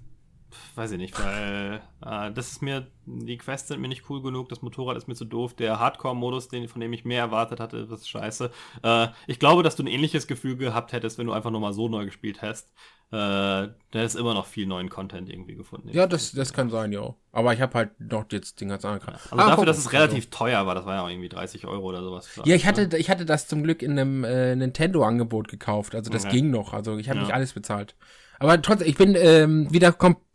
Weiß ich nicht, weil äh, das ist mir, die Quests sind mir nicht cool genug, das Motorrad ist mir zu doof, der Hardcore-Modus, den, von dem ich mehr erwartet hatte, das ist scheiße. Äh, ich glaube, dass du ein ähnliches Gefühl gehabt hättest, wenn du einfach nur mal so neu gespielt hast. Äh, da ist immer noch viel neuen Content irgendwie gefunden. Ja, das, das kann sein, ja. Aber ich habe halt noch jetzt den ganzen anderen Kram. Also ah, dafür, dass es relativ also. teuer war, das war ja irgendwie 30 Euro oder sowas. Ja, ich hatte, ich hatte das zum Glück in einem äh, Nintendo-Angebot gekauft, also das okay. ging noch. Also ich habe ja. nicht alles bezahlt. Aber trotzdem, ich bin ähm, wieder komplett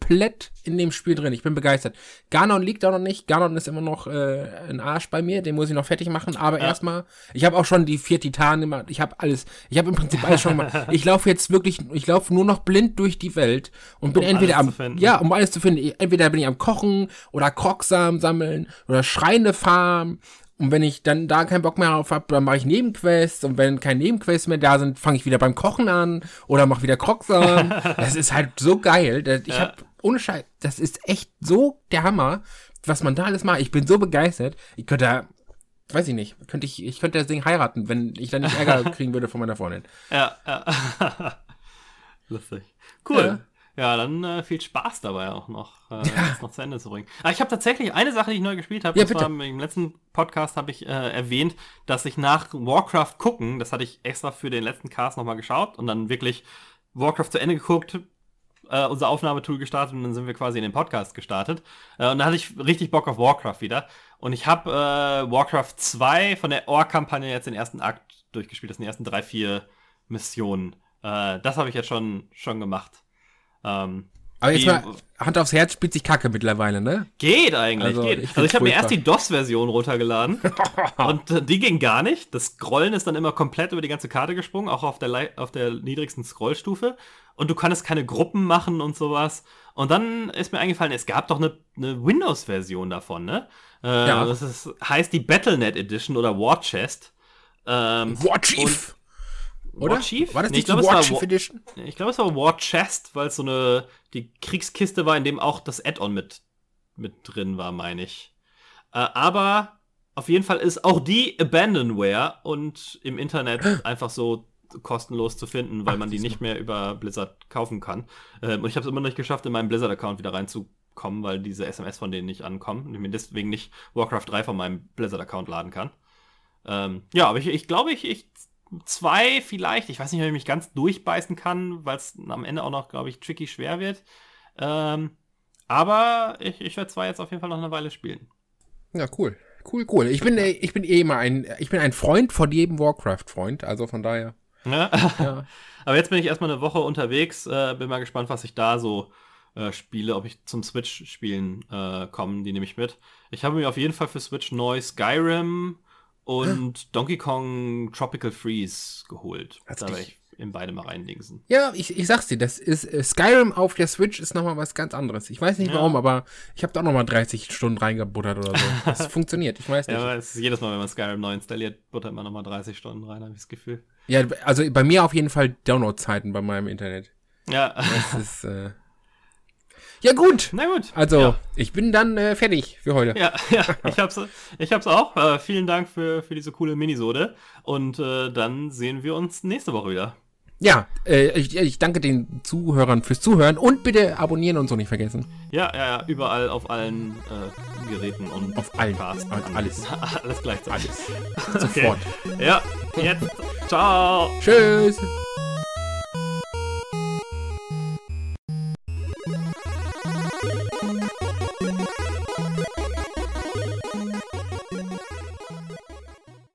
in dem Spiel drin. Ich bin begeistert. Ganon liegt da noch nicht. Ganon ist immer noch äh, ein Arsch bei mir. Den muss ich noch fertig machen. Aber ja. erstmal, ich habe auch schon die vier Titanen gemacht. Ich habe alles. Ich habe im Prinzip alles schon gemacht. Ich laufe jetzt wirklich, ich laufe nur noch blind durch die Welt und bin um entweder am, ja, um alles zu finden. Entweder bin ich am Kochen oder Krocksamen sammeln oder Schreine farmen und wenn ich dann da keinen Bock mehr drauf habe, dann mache ich Nebenquests. Und wenn keine Nebenquests mehr da sind, fange ich wieder beim Kochen an oder mache wieder Krocksam. das ist halt so geil. Ich ja. habe ohne Scheiß, das ist echt so der Hammer, was man da alles macht. Ich bin so begeistert. Ich könnte, weiß ich nicht, könnte ich, ich könnte das Ding heiraten, wenn ich dann nicht Ärger kriegen würde von meiner Freundin. Ja, ja. Lustig. Cool. Ja. Ja, dann äh, viel Spaß dabei auch noch, äh, ja. das noch zu Ende zu bringen. Aber ich habe tatsächlich eine Sache, die ich neu gespielt habe. Ja, bitte. War, Im letzten Podcast habe ich äh, erwähnt, dass ich nach Warcraft gucken, das hatte ich extra für den letzten Cast nochmal geschaut und dann wirklich Warcraft zu Ende geguckt, äh, unser Aufnahmetool gestartet und dann sind wir quasi in den Podcast gestartet. Äh, und da hatte ich richtig Bock auf Warcraft wieder. Und ich habe äh, Warcraft 2 von der Or-Kampagne jetzt den ersten Akt durchgespielt. Das sind die ersten drei, vier Missionen. Äh, das habe ich jetzt schon, schon gemacht. Ähm, aber jetzt mal, Hand aufs Herz spielt sich Kacke mittlerweile, ne? Geht eigentlich, also, geht. Ich also ich habe mir erst die DOS-Version runtergeladen und äh, die ging gar nicht. Das Scrollen ist dann immer komplett über die ganze Karte gesprungen, auch auf der, auf der niedrigsten Scrollstufe. Und du kannst keine Gruppen machen und sowas. Und dann ist mir eingefallen, es gab doch eine, eine Windows-Version davon, ne? Äh, ja. Das ist, heißt die Battlenet Edition oder War Chest. Ähm, War Chief! Oder? War Chief? War das nee, nicht die War Chief Edition? Ich glaube, es war War Chest, weil es so eine die Kriegskiste war, in dem auch das Add-on mit, mit drin war, meine ich. Äh, aber auf jeden Fall ist auch die Abandonware und im Internet einfach so kostenlos zu finden, weil Ach, man die nicht mehr über Blizzard kaufen kann. Ähm, und ich habe es immer noch nicht geschafft, in meinen Blizzard-Account wieder reinzukommen, weil diese SMS von denen nicht ankommen und ich mir deswegen nicht Warcraft 3 von meinem Blizzard-Account laden kann. Ähm, ja, aber ich, ich glaube, ich, ich zwei vielleicht. Ich weiß nicht, ob ich mich ganz durchbeißen kann, weil es am Ende auch noch, glaube ich, tricky schwer wird. Ähm, aber ich, ich werde zwei jetzt auf jeden Fall noch eine Weile spielen. Ja, cool. Cool, cool. Ich bin, ich bin eh immer ein, ich bin ein Freund von jedem Warcraft-Freund, also von daher. Ja. ja. Aber jetzt bin ich erstmal eine Woche unterwegs, äh, bin mal gespannt, was ich da so äh, spiele, ob ich zum Switch-Spielen äh, komme, die nehme ich mit. Ich habe mir auf jeden Fall für Switch neu Skyrim und Donkey Kong Tropical Freeze geholt. Hat's da werde ich in beide mal reindingsen. Ja, ich, ich sag's dir, das ist äh, Skyrim auf der Switch ist nochmal was ganz anderes. Ich weiß nicht ja. warum, aber ich habe da nochmal 30 Stunden reingebuttert oder so. Das funktioniert, ich weiß nicht. Ja, aber es ist jedes Mal, wenn man Skyrim neu installiert, buttert man nochmal 30 Stunden rein, habe ich das Gefühl. Ja, also bei mir auf jeden Fall Download-Zeiten bei meinem Internet. Ja. Das ist, äh, ja, gut. Na gut. Also, ja. ich bin dann äh, fertig für heute. Ja, ja ich hab's, ich hab's auch. Äh, vielen Dank für, für diese coole Minisode. Und äh, dann sehen wir uns nächste Woche wieder. Ja, äh, ich, ich danke den Zuhörern fürs Zuhören und bitte abonnieren und so nicht vergessen. Ja, ja, ja, überall auf allen äh, Geräten und auf allen. Podcasts. Alles. Alles gleichzeitig. Alles. Sofort. Ja, jetzt. Ciao. Tschüss.